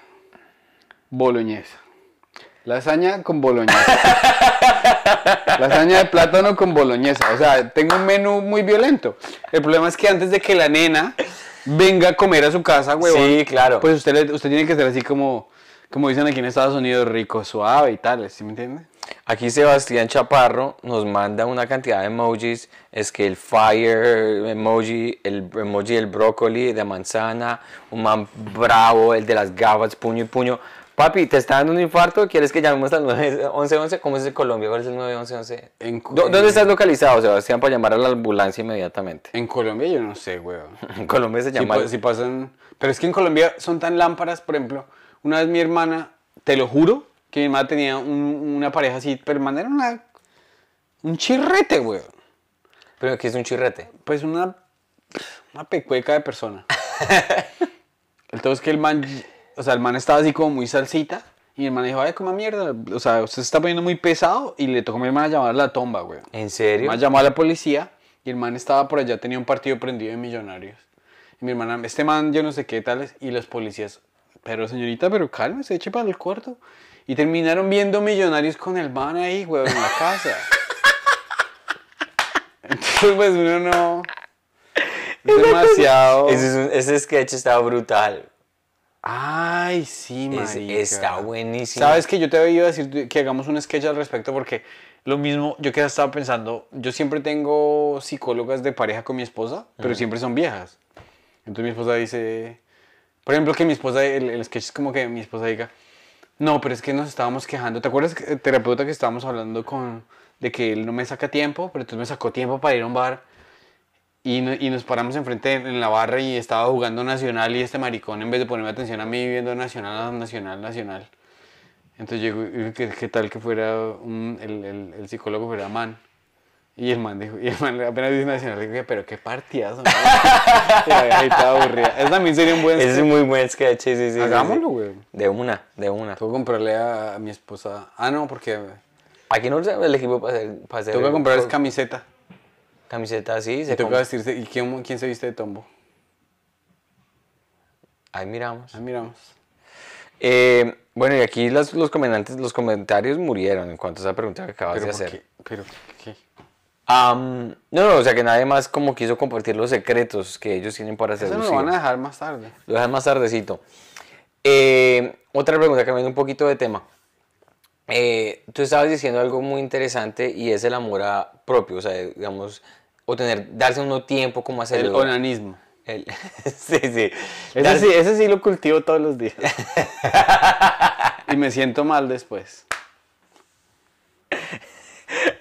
Speaker 1: boloñesa, lasaña con boloñesa, lasaña de plátano con boloñesa, o sea, tengo un menú muy violento. El problema es que antes de que la nena venga a comer a su casa, huevón,
Speaker 2: Sí, claro.
Speaker 1: pues usted, usted tiene que ser así como, como dicen aquí en Estados Unidos, rico, suave y tal, ¿sí me entiende?
Speaker 2: Aquí Sebastián Chaparro nos manda una cantidad de emojis. Es que el fire emoji, el emoji del brócoli, de manzana, un man bravo, el de las gafas, puño y puño. Papi, ¿te está dando un infarto? ¿Quieres que llamemos al 911? ¿Cómo es en Colombia? ¿Cuál es el 911?
Speaker 1: En Co-
Speaker 2: ¿Dó- ¿Dónde estás localizado, Sebastián, para llamar a la ambulancia inmediatamente?
Speaker 1: En Colombia yo no sé, weón.
Speaker 2: En Colombia se
Speaker 1: Si,
Speaker 2: llama...
Speaker 1: pa- si pasan... Pero es que en Colombia son tan lámparas, por ejemplo, una vez mi hermana, te lo juro, que mi hermana tenía un- una pareja así, pero hermana era una... Un chirrete, weón.
Speaker 2: Pero aquí es un chirrete.
Speaker 1: Pues una... Una pecueca de persona. El todo es que el man... O sea, el man estaba así como muy salsita. Y mi hermana dijo, ay, coma mierda. O sea, usted se está poniendo muy pesado. Y le tocó a mi hermana llamar a la tomba, weón.
Speaker 2: ¿En serio?
Speaker 1: man llamó a la policía y el man estaba por allá, tenía un partido prendido de millonarios. Y mi hermana, este man, yo no sé qué tales, y los policías, pero señorita, pero cálmese, eche para el cuarto. Y terminaron viendo millonarios con el man ahí, weón, en la casa. Entonces, pues uno no. Es demasiado.
Speaker 2: Ese, es un- ese sketch está brutal.
Speaker 1: Ay, sí,
Speaker 2: Es- está buenísimo.
Speaker 1: Sabes que yo te había ido a decir que hagamos un sketch al respecto porque lo mismo, yo que estaba pensando, yo siempre tengo psicólogas de pareja con mi esposa, pero siempre son viejas. Entonces mi esposa dice, por ejemplo, que mi esposa, el, el sketch es como que mi esposa diga, no, pero es que nos estábamos quejando. ¿Te acuerdas, que- terapeuta, que estábamos hablando con, de que él no me saca tiempo, pero entonces me sacó tiempo para ir a un bar? Y, no- y nos paramos enfrente en, la barra y estaba jugando Nacional y este maricón, en vez de ponerme atención a mí, viendo Nacional, Nacional, Nacional. Entonces llegó, y ¿qué, qué tal que fuera un- el, el, el psicólogo fuera man? Y el man dijo, y el man apenas dice Nacional, dijo, pero qué partidazo. ¿no?" y la vieja ahí estaba aburrida. Eso también sería un buen...
Speaker 2: Ese es un muy buen sketch, sí, sí, sí, sí,
Speaker 1: Hagámoslo,
Speaker 2: sí.
Speaker 1: güey.
Speaker 2: De una, de una.
Speaker 1: Tengo que comprarle a, mi esposa... Ah, no, porque
Speaker 2: Aquí no usamos el equipo para hacer... Para hacer
Speaker 1: tengo que comprarles
Speaker 2: co-
Speaker 1: camiseta.
Speaker 2: Camiseta así.
Speaker 1: Y
Speaker 2: Se
Speaker 1: que
Speaker 2: compra-
Speaker 1: vestirse... ¿Y quién, quién se viste de tombo?
Speaker 2: Ahí miramos.
Speaker 1: Ah, miramos.
Speaker 2: Eh, bueno, y aquí los, los, comentarios, los comentarios murieron en cuanto a esa pregunta que acabas de
Speaker 1: ¿por
Speaker 2: hacer.
Speaker 1: qué? Pero, ¿qué?
Speaker 2: No, no, o sea que nadie más como quiso compartir los secretos que ellos tienen para
Speaker 1: Eso me
Speaker 2: seducir.
Speaker 1: lo van a dejar más tarde.
Speaker 2: Lo dejan más tardecito. Eh, otra pregunta cambiando un poquito de tema. Eh, tú estabas diciendo algo muy interesante y es el amor a propio, o sea, digamos, o tener, darse uno tiempo como hacer
Speaker 1: El onanismo.
Speaker 2: el- sí, sí.
Speaker 1: Ese
Speaker 2: Dar-
Speaker 1: sí, ese sí lo cultivo todos los días. y me siento mal después.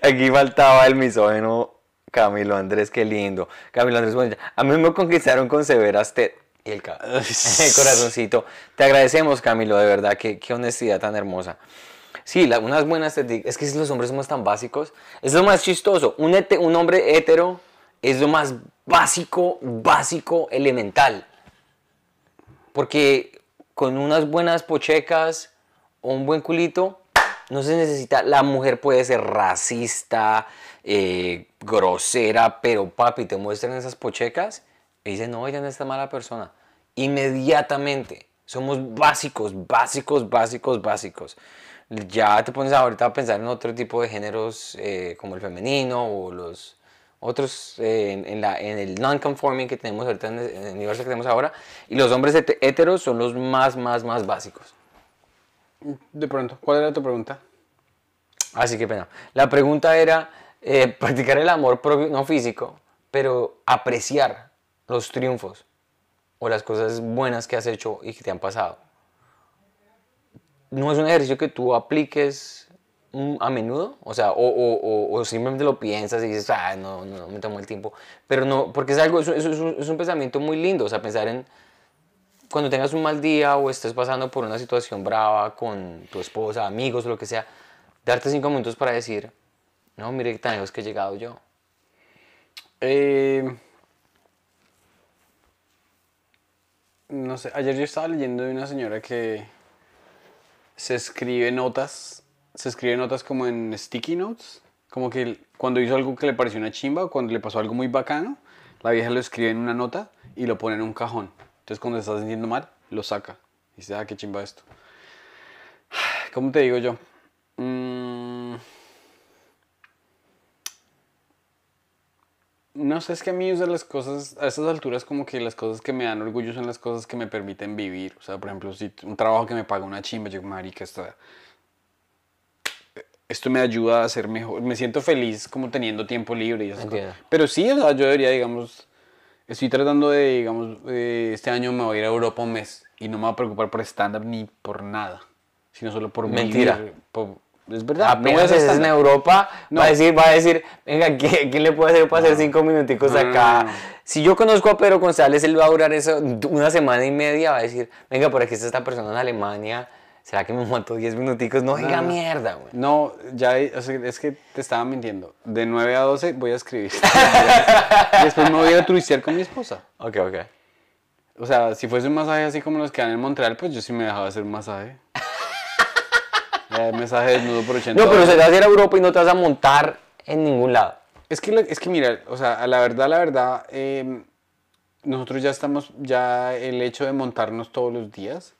Speaker 2: Aquí faltaba el misógeno Camilo Andrés, qué lindo. Camilo Andrés, bueno, a mí me conquistaron con severas te y el, el corazoncito. Te agradecemos, Camilo, de verdad, qué, qué honestidad tan hermosa. Sí, la- unas buenas Es que si los hombres somos tan básicos, es lo más chistoso. Un, hete- un hombre hetero es lo más básico, básico, elemental. Porque con unas buenas pochecas o un buen culito, no se necesita. La mujer puede ser racista, eh, grosera, pero papi, te muestran esas pochecas y dices, no, ella no es mala persona. Inmediatamente. Somos básicos, básicos, básicos, básicos. Ya te pones ahorita a pensar en otro tipo de géneros eh, como el femenino o los otros eh, en, en la, en el non-conforming que tenemos ahorita en el, en el universo que tenemos ahora. Y los hombres het- heteros son los más, más, más básicos.
Speaker 1: De pronto, ¿cuál era tu pregunta?
Speaker 2: Así que pena. La pregunta era eh, practicar el amor propio, no físico, pero apreciar los triunfos o las cosas buenas que has hecho y que te han pasado. No es un ejercicio que tú apliques a menudo, o sea, o, o- simplemente lo piensas y dices, ah, no, no, me tomo el tiempo, pero no, porque es algo, es, un, es un pensamiento muy lindo, o sea, pensar en cuando tengas un mal día o estés pasando por una situación brava con tu esposa, amigos, lo que sea, darte cinco minutos para decir, no, mire tan lejos que he llegado yo.
Speaker 1: Eh, no sé, ayer yo estaba leyendo de una señora que se escribe notas, se escribe notas como en sticky notes, como que cuando hizo algo que le pareció una chimba o cuando le pasó algo muy bacano, la vieja lo escribe en una nota y lo pone en un cajón. Entonces cuando se está sintiendo mal, lo saca y dice, ah, qué chimba esto. ¿Cómo te digo yo? Mm, No sé, es que a mí usar las cosas, a estas alturas como que las cosas que me dan orgullo son las cosas que me permiten vivir. O sea, por ejemplo, si un trabajo que me paga una chimba, yo, marica, esta- esto me ayuda a ser mejor. Me siento feliz como teniendo tiempo libre y esas
Speaker 2: Entiendo.
Speaker 1: cosas. Pero sí, o sea, yo debería, digamos, estoy tratando de, digamos, eh, este año me voy a ir a Europa un mes y no me voy a preocupar por stand-up ni por nada, sino solo por
Speaker 2: Mentira.
Speaker 1: vivir, por- es verdad, no
Speaker 2: Apenas
Speaker 1: hacer
Speaker 2: estés en. Europa,
Speaker 1: No.
Speaker 2: va a decir, va a decir, venga, ¿qué- ¿quién le puede hacer para hacer cinco minuticos
Speaker 1: No, no,
Speaker 2: acá?
Speaker 1: no, no.
Speaker 2: Si yo conozco a Pedro González, él va a durar eso una semana y media, va a decir, venga, por aquí está esta persona en Alemania, ¿será que me monto 10 minuticos? No diga
Speaker 1: no.
Speaker 2: mierda, güey.
Speaker 1: No, ya o sea, es que te estaba mintiendo. De 9 a 12 voy a escribir. después me voy a turistear con mi esposa.
Speaker 2: Ok, ok.
Speaker 1: O sea, si fuese un masaje así como los que dan en Montreal, pues yo sí me dejaba hacer un masaje. Masaje desnudo por 80
Speaker 2: No, pero se te vas a ir a Europa y no te vas a montar en ningún lado.
Speaker 1: Es que, es que mira, o sea, a la verdad, la verdad, eh, nosotros ya estamos, ya el hecho de montarnos todos los días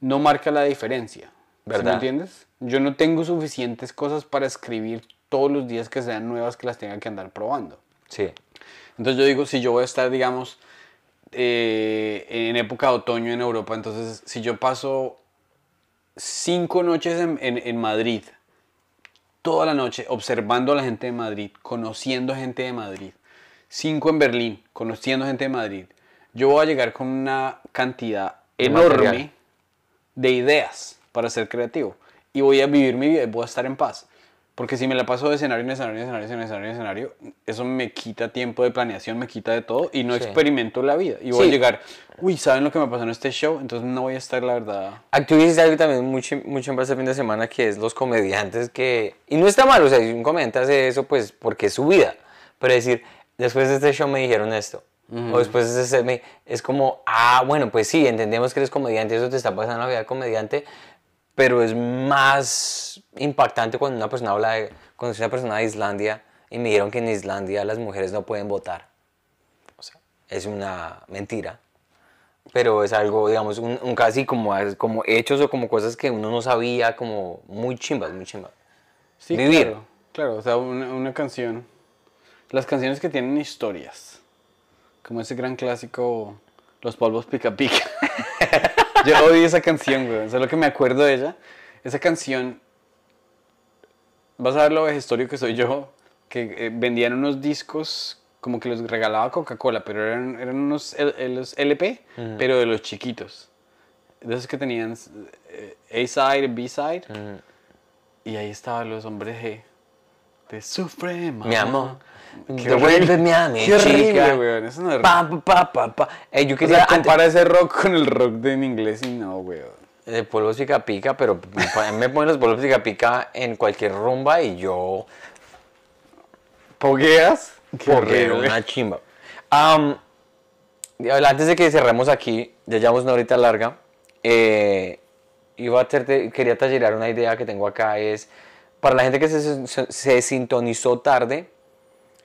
Speaker 1: no marca la diferencia. ¿Sí
Speaker 2: ¿Verdad?
Speaker 1: me entiendes? Yo no tengo suficientes cosas para escribir todos los días que sean nuevas que las tenga que andar probando.
Speaker 2: Sí.
Speaker 1: Entonces yo digo, si yo voy a estar, digamos, eh, en época de otoño en Europa, entonces si yo paso cinco noches en, en- en Madrid, toda la noche observando a la gente de Madrid, conociendo gente de Madrid, cinco en Berlín, conociendo gente de Madrid, yo voy a llegar con una cantidad enorme de ideas para ser creativo. Y voy a vivir mi vida y voy a estar en paz. Porque si me la paso de escenario en escenario, en escenario, en escenario, en escenario, eso me quita tiempo de planeación, me quita de todo y no
Speaker 2: Sí.
Speaker 1: experimento la vida. Y voy
Speaker 2: Sí.
Speaker 1: a llegar, uy, ¿saben lo que me pasó en este show? Entonces no voy a estar, la verdad.
Speaker 2: Tú dices algo también mucho, mucho en este fin de semana que es los comediantes que... Y no está mal, o sea, si un comediante hace eso, pues porque es su vida. Pero decir, después de este show me dijeron esto. O después de me- Es como, ah, bueno, pues sí, entendemos que eres comediante, eso te está pasando en la vida de comediante, pero es más impactante cuando una persona habla de... Cuando es una persona de Islandia y me dijeron que en Islandia las mujeres no pueden votar. O sea, es una mentira pero es algo, digamos, un, un casi como, como hechos o como cosas que uno no sabía, como muy chimbas, muy chimbas.
Speaker 1: Sí,
Speaker 2: Vivir.
Speaker 1: Claro, claro, o sea, una, una canción. Las canciones que tienen historias. Como ese gran clásico, Los polvos pica pica. Yo odio esa canción, güey. Solo que me acuerdo de ella. Esa canción. Vas a ver lo vejestorio que soy yo. Que eh, vendían unos discos como que los regalaba Coca-Cola, pero eran, eran unos los LP, pero de los chiquitos. De esos que tenían eh, A-side, B-side. Y ahí estaban los hombres G. De sufre, mamá.
Speaker 2: Mi amor, devuélveme a mi
Speaker 1: Qué horrible, weón. Eso no es
Speaker 2: Pa, pa, pa, pa. Eh, yo
Speaker 1: O
Speaker 2: quería
Speaker 1: sea,
Speaker 2: antes-
Speaker 1: compara ese rock con el rock de en inglés y no, weón.
Speaker 2: de polvos pica pica, pero me ponen los polvos pica pica en cualquier rumba y yo
Speaker 1: ¿Pogueas? Qué horrible.
Speaker 2: una chimba. Ahora, antes de que cerremos aquí, ya llevamos una horita larga. Eh, iba a hacerte, quería tallerar una idea que tengo acá, es para la gente que se, se- se sintonizó tarde,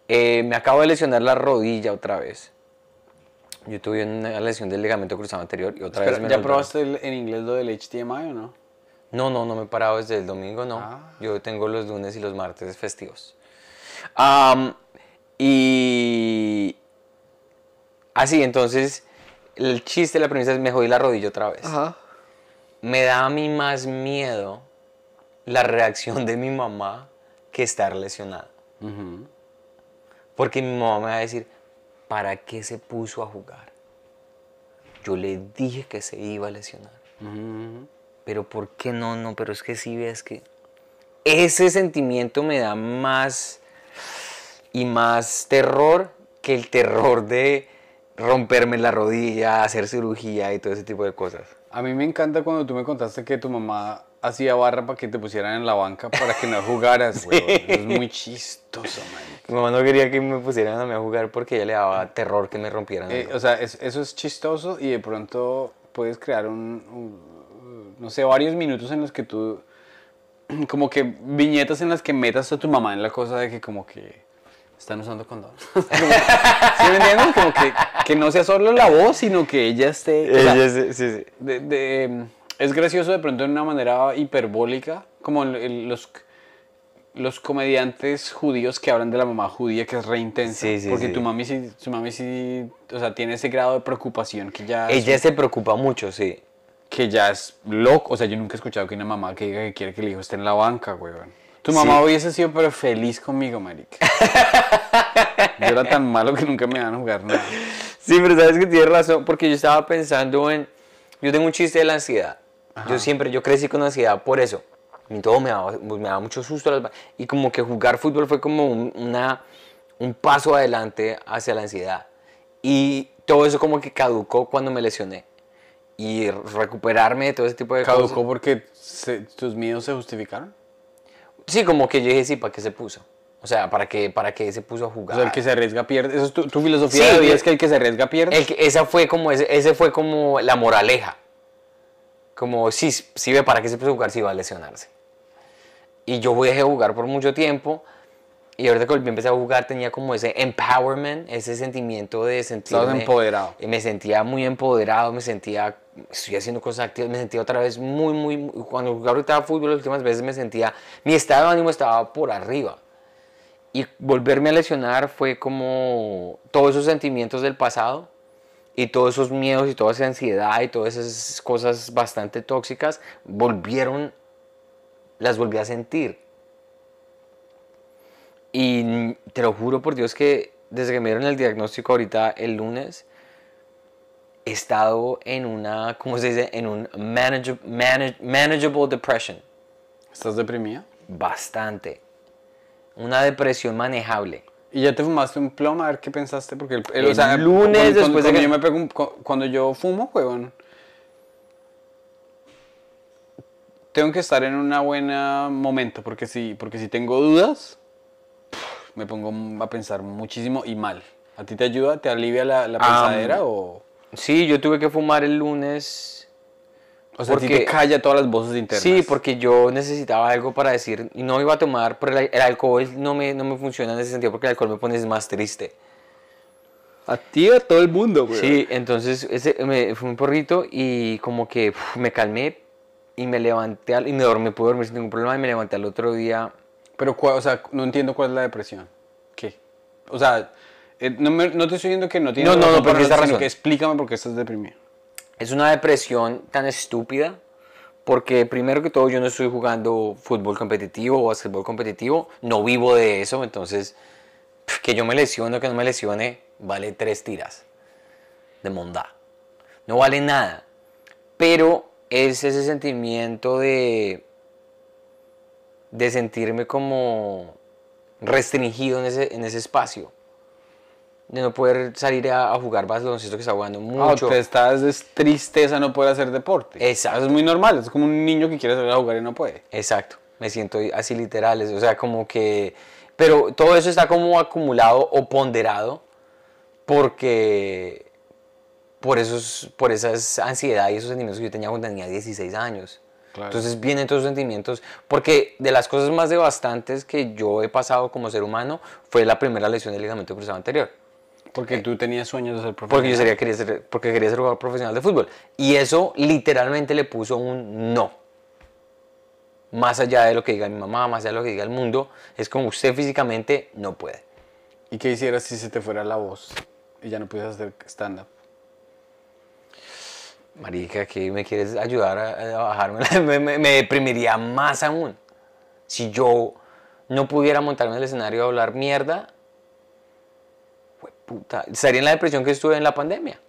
Speaker 2: eh, me acabo de lesionar la rodilla otra vez. Yo tuve una lesión del ligamento cruzado anterior y otra vez me
Speaker 1: ¿Ya probaste el- en inglés lo del HDMI o no?
Speaker 2: No, no, no me he parado desde el domingo, no.
Speaker 1: Ah.
Speaker 2: Yo tengo los lunes y los martes festivos. Am, y así, entonces, el chiste, la premisa es me jodí la rodilla otra vez. Me da a mí más miedo la reacción de mi mamá que estar lesionada.
Speaker 1: Ujú.
Speaker 2: Porque mi mamá me va a decir, ¿para qué se puso a jugar? Yo le dije que se iba a lesionar.
Speaker 1: Ujú.
Speaker 2: Pero ¿por qué no? No, pero es que sí ves que ese sentimiento me da más y más terror que el terror de romperme la rodilla, hacer cirugía y todo ese tipo de cosas.
Speaker 1: A mí me encanta cuando tú me contaste que tu mamá hacía barra para que te pusieran en la banca para que no jugaras. Eso Es muy chistoso, man.
Speaker 2: Mi mamá no quería que me pusieran a mí a jugar porque ella le daba terror que me rompieran.
Speaker 1: Eh, o sea, es- eso es chistoso y de pronto puedes crear un, un- no sé, varios minutos en los que tú, como que viñetas en las que metas a tu mamá en la cosa de que como que están usando condón. Como- ¿Sí me entiendes? Como que, que no sea solo la voz, sino que ella esté... o sea,
Speaker 2: Ella sí, sí, sí.
Speaker 1: de- de- es gracioso de pronto de una manera hiperbólica, como los, los comediantes judíos que hablan de la mamá judía que es re intensa.
Speaker 2: Sí, sí,
Speaker 1: porque
Speaker 2: sí.
Speaker 1: tu mami sí, su mami sí, o sea, tiene ese grado de preocupación que ya,
Speaker 2: Ella
Speaker 1: es,
Speaker 2: se preocupa mucho, sí.
Speaker 1: que ya es loco. O sea, yo nunca he escuchado que una mamá que diga que quiere que el hijo esté en la banca, weón. Tu mamá hubiese sido pero feliz conmigo, marica. yo era tan malo que nunca me iban a jugar nada.
Speaker 2: Sí, pero sabes que tienes razón, porque yo estaba pensando en. Yo tengo un chiste de la ansiedad. Yo siempre, yo crecí con ansiedad por eso. Y todo me daba, me daba mucho susto. Y como que jugar fútbol fue como un, una, un paso adelante hacia la ansiedad. Y todo eso como que caducó cuando me lesioné. Y recuperarme de todo ese tipo de
Speaker 1: Caducó
Speaker 2: cosas.
Speaker 1: porque se- tus miedos se justificaron.
Speaker 2: Sí, como que yo dije, sí, ¿para qué se puso? O sea, ¿para qué, para qué se puso a
Speaker 1: O
Speaker 2: jugar?
Speaker 1: sea, el que se arriesga pierde. Eso es tu, tu filosofía
Speaker 2: Sí,
Speaker 1: de vida, es que el que se arriesga pierde.
Speaker 2: El que- esa fue como, ese, ese fue como la moraleja. Como, sí, sí ve para qué se a jugar si va a lesionarse. Y yo dejé de jugar por mucho tiempo. Y ahorita que volví a empezar a jugar tenía como ese empowerment, ese sentimiento de sentirme...
Speaker 1: Estabas empoderado.
Speaker 2: y Me sentía muy empoderado, me sentía... Estoy haciendo cosas activas, me sentía otra vez muy, muy... muy- Cuando jugaba ahorita fútbol las últimas veces me sentía... Mi estado de ánimo estaba por arriba. Y volverme a lesionar fue como todos esos sentimientos del pasado y todos esos miedos y toda esa ansiedad y todas esas cosas bastante tóxicas volvieron, las volví a sentir. Y te lo juro por Dios que desde que me dieron el diagnóstico ahorita el lunes, he estado en una, ¿cómo se dice? En un manage- manage- manageable depression.
Speaker 1: ¿Estás deprimida?
Speaker 2: Bastante. Una depresión manejable.
Speaker 1: ¿Y ya te fumaste un plomo? A ver qué pensaste. Porque el, el-
Speaker 2: El lunes,
Speaker 1: cuando,
Speaker 2: después de que-
Speaker 1: yo me pego un- cuando yo fumo, huevón, tengo que estar en un buen momento. Porque si, porque si tengo dudas, me pongo a pensar muchísimo y mal. ¿A ti te ayuda? ¿Te alivia la, la
Speaker 2: Ah,
Speaker 1: pensadera? o,
Speaker 2: Sí, yo tuve que fumar el lunes.
Speaker 1: O sea, a ti te
Speaker 2: porque-
Speaker 1: calla todas las voces internas.
Speaker 2: Sí, porque yo necesitaba algo para decir y no iba a tomar, pero el, el alcohol no me, no me funciona en ese sentido porque el alcohol me pone más triste.
Speaker 1: A ti a todo el mundo, güey.
Speaker 2: Sí, entonces ese, me fue un porrito y como que uf, me calmé y me levanté al- y me dormí, pude dormir sin ningún problema y me levanté al otro día.
Speaker 1: Pero, o sea, no entiendo cuál es la depresión. ¿Qué? O sea, eh, no, me- no te estoy diciendo que no tienes
Speaker 2: No, no, no, pero
Speaker 1: para
Speaker 2: tienes
Speaker 1: sino
Speaker 2: razón.
Speaker 1: que explícame por qué estás deprimido.
Speaker 2: Es una depresión tan estúpida porque primero que todo yo no estoy jugando fútbol competitivo o básquetbol competitivo, no vivo de eso, entonces que yo me lesione o que no me lesione vale tres tiras de mondá. No vale nada. Pero es ese sentimiento de de sentirme como restringido en ese, en ese espacio. De no poder salir a, a jugar baloncesto que está jugando mucho.
Speaker 1: Ah, te estás es tristeza no poder hacer deporte.
Speaker 2: Exacto.
Speaker 1: Eso es muy normal. Es como un niño que quiere salir a jugar y no puede.
Speaker 2: Exacto, me siento así literal, o sea, como que... Pero todo eso está como acumulado o ponderado porque... por, esos, por esas ansiedad y esos sentimientos que yo tenía cuando tenía 16 años.
Speaker 1: Claro.
Speaker 2: Entonces vienen todos esos sentimientos, porque de las cosas más devastantes que yo he pasado como ser humano fue la primera lesión del ligamento cruzado anterior.
Speaker 1: Porque tú tenías sueños de ser profesional.
Speaker 2: Porque yo sería, quería ser, porque quería ser jugador profesional de fútbol. Y eso literalmente le puso un no. Más allá de lo que diga mi mamá, más allá de lo que diga el mundo, es como usted físicamente no puede.
Speaker 1: ¿Y qué hicieras si se te fuera la voz y ya no pudieras hacer stand-up?
Speaker 2: Marica, que me quieres ayudar a, a bajarme, me, me- me deprimiría más aún. Si yo no pudiera montarme en el escenario a hablar mierda, puta, estaría en la depresión que estuve en la pandemia.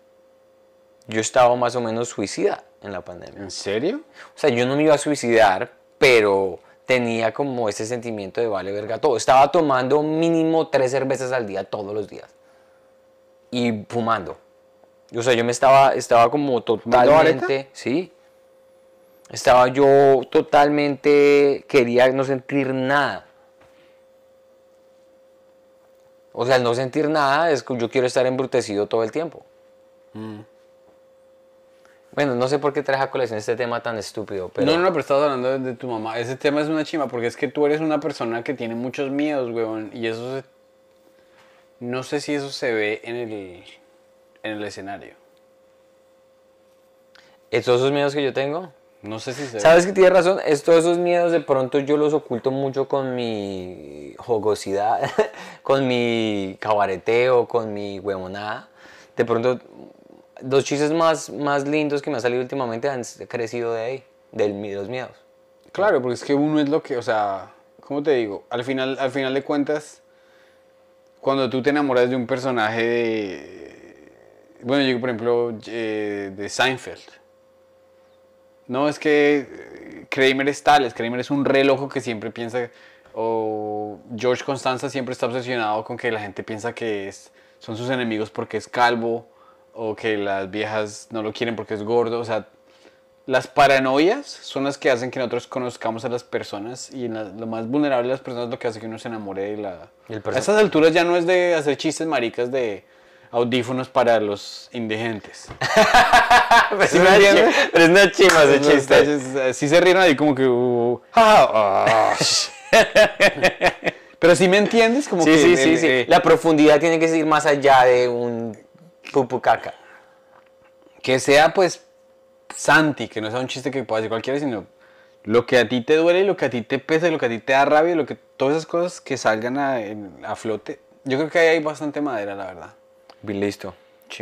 Speaker 2: Yo estaba más o menos suicida en la pandemia.
Speaker 1: ¿En serio?
Speaker 2: O sea, yo no me iba a suicidar, pero tenía como ese sentimiento de vale verga todo. Estaba tomando mínimo tres cervezas al día todos los días. Y fumando. O sea, yo me estaba, estaba como totalmente... Sí. Estaba yo totalmente... Quería no sentir nada. O sea, el no sentir nada es que yo quiero estar embrutecido todo el tiempo.
Speaker 1: Mm.
Speaker 2: Bueno, no sé por qué traje a colección este tema tan estúpido, pero...
Speaker 1: No, no, pero estabas hablando de, de tu mamá. Ese tema es una chima porque es que tú eres una persona que tiene muchos miedos, weón. Y eso se... No sé si eso se ve en el, en el escenario.
Speaker 2: ¿Es todos esos miedos que yo tengo?
Speaker 1: No sé si se
Speaker 2: Sabes que tienes razón, es todos esos miedos de pronto yo los oculto mucho con mi jogosidad, con mi cabareteo, con mi huevonada. De pronto, los chistes más, más lindos que me han salido últimamente han crecido de ahí, de los miedos.
Speaker 1: Claro, porque es que uno es lo que, o sea, ¿cómo te digo? Al final, al final de cuentas, cuando tú te enamoras de un personaje de... Bueno, yo por ejemplo, eh, de Seinfeld. No, es que eh, Kramer es tal, es Kramer es un reloj que siempre piensa, o George Constanza siempre está obsesionado con que la gente piensa que es, son sus enemigos porque es calvo, o que las viejas no lo quieren porque es gordo, o sea, las paranoias son las que hacen que nosotros conozcamos a las personas y la- lo más vulnerable de las personas es lo que hace que uno se enamore de la...
Speaker 2: El
Speaker 1: a estas alturas ya no es de hacer chistes maricas de audífonos para los indigentes.
Speaker 2: Pero
Speaker 1: ¿Sí me entiendes?
Speaker 2: pero es una chima ese chiste.
Speaker 1: Sí se rieron ahí como que... uh, ah, ah, Pero si me entiendes, como
Speaker 2: Sí,
Speaker 1: que...
Speaker 2: sí,
Speaker 1: el-
Speaker 2: sí, sí.
Speaker 1: eh,
Speaker 2: La profundidad tiene que ir más allá de un pupucaca.
Speaker 1: que sea pues Santi, que no sea un chiste que pueda decir cualquiera, sino lo que a ti te duele, lo que a ti te pesa, lo que a ti te da rabia, lo que todas esas cosas que salgan a, a flote. Yo creo que ahí hay bastante madera, la verdad.
Speaker 2: Bien listo.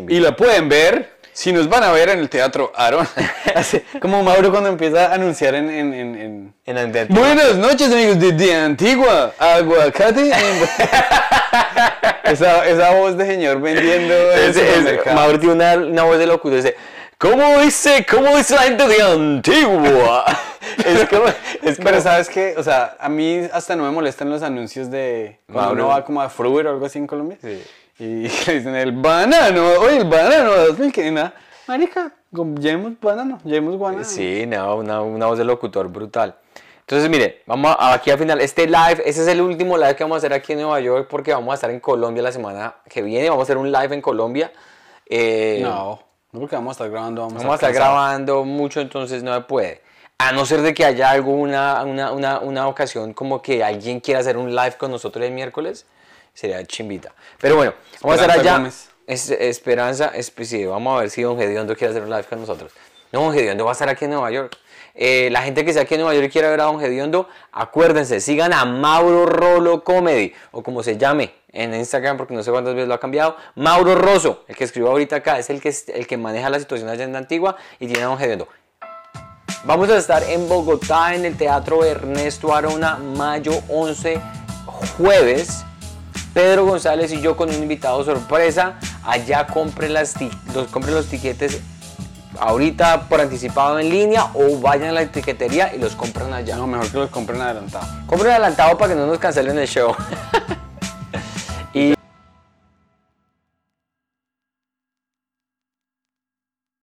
Speaker 1: Y la pueden ver, si nos van a ver en el teatro Aaron. Como Mauro cuando empieza a anunciar en... en, en, en-
Speaker 2: En
Speaker 1: Buenas noches amigos de, de Antigua, aguacate. esa, esa voz de señor vendiendo
Speaker 2: Es- es-. Mauro tiene una, una voz de locutor. Dice, ¿cómo dice, cómo dice la gente de Antigua? es como, es como,
Speaker 1: Pero sabes que, o sea, a mí hasta no me molestan los anuncios de cuando
Speaker 2: Mauro.
Speaker 1: uno va como a Fruit o algo así en Colombia.
Speaker 2: Sí.
Speaker 1: Y le dicen el banano, oye, el banano, 2000 nada. Marica, llevemos banano, llevemos guanábana.
Speaker 2: Sí, no, una, una voz de locutor brutal. Entonces, mire, vamos a- aquí al final, este live, ese es el último live que vamos a hacer aquí en Nueva York porque vamos a estar en Colombia la semana que viene, vamos a hacer un live en Colombia. Eh,
Speaker 1: No, no porque vamos a estar grabando, vamos,
Speaker 2: Vamos a estar
Speaker 1: cansados.
Speaker 2: grabando mucho, entonces no se puede. A no ser de que haya alguna una, una, una ocasión como que alguien quiera hacer un live con nosotros el miércoles, sería chimbita. Pero bueno, vamos a estar allá.
Speaker 1: Gómez.
Speaker 2: Es- esperanza, es- pues sí, vamos a ver si Don Gediondo quiere hacer un live con nosotros. No, Don Gediondo va a estar aquí en Nueva York. Eh, la gente que sea aquí en Nueva York y quiera ver a Don Gediondo, acuérdense, sigan a Mauro Rolo Comedy, o como se llame en Instagram, porque no sé cuántas veces lo ha cambiado. Mauro Rosso, el que escribió ahorita acá, es el que, el que maneja la situación allá en Antigua y tiene a Don Gediondo. Vamos a estar en Bogotá en el Teatro Ernesto Arona, mayo 11, jueves. Pedro González y yo con un invitado sorpresa. Allá compren, las los, compren los tiquetes ahorita por anticipado en línea o vayan a la etiquetería y los compran allá.
Speaker 1: No, mejor que los compren adelantado.
Speaker 2: Compren adelantado para que no nos cancelen el show.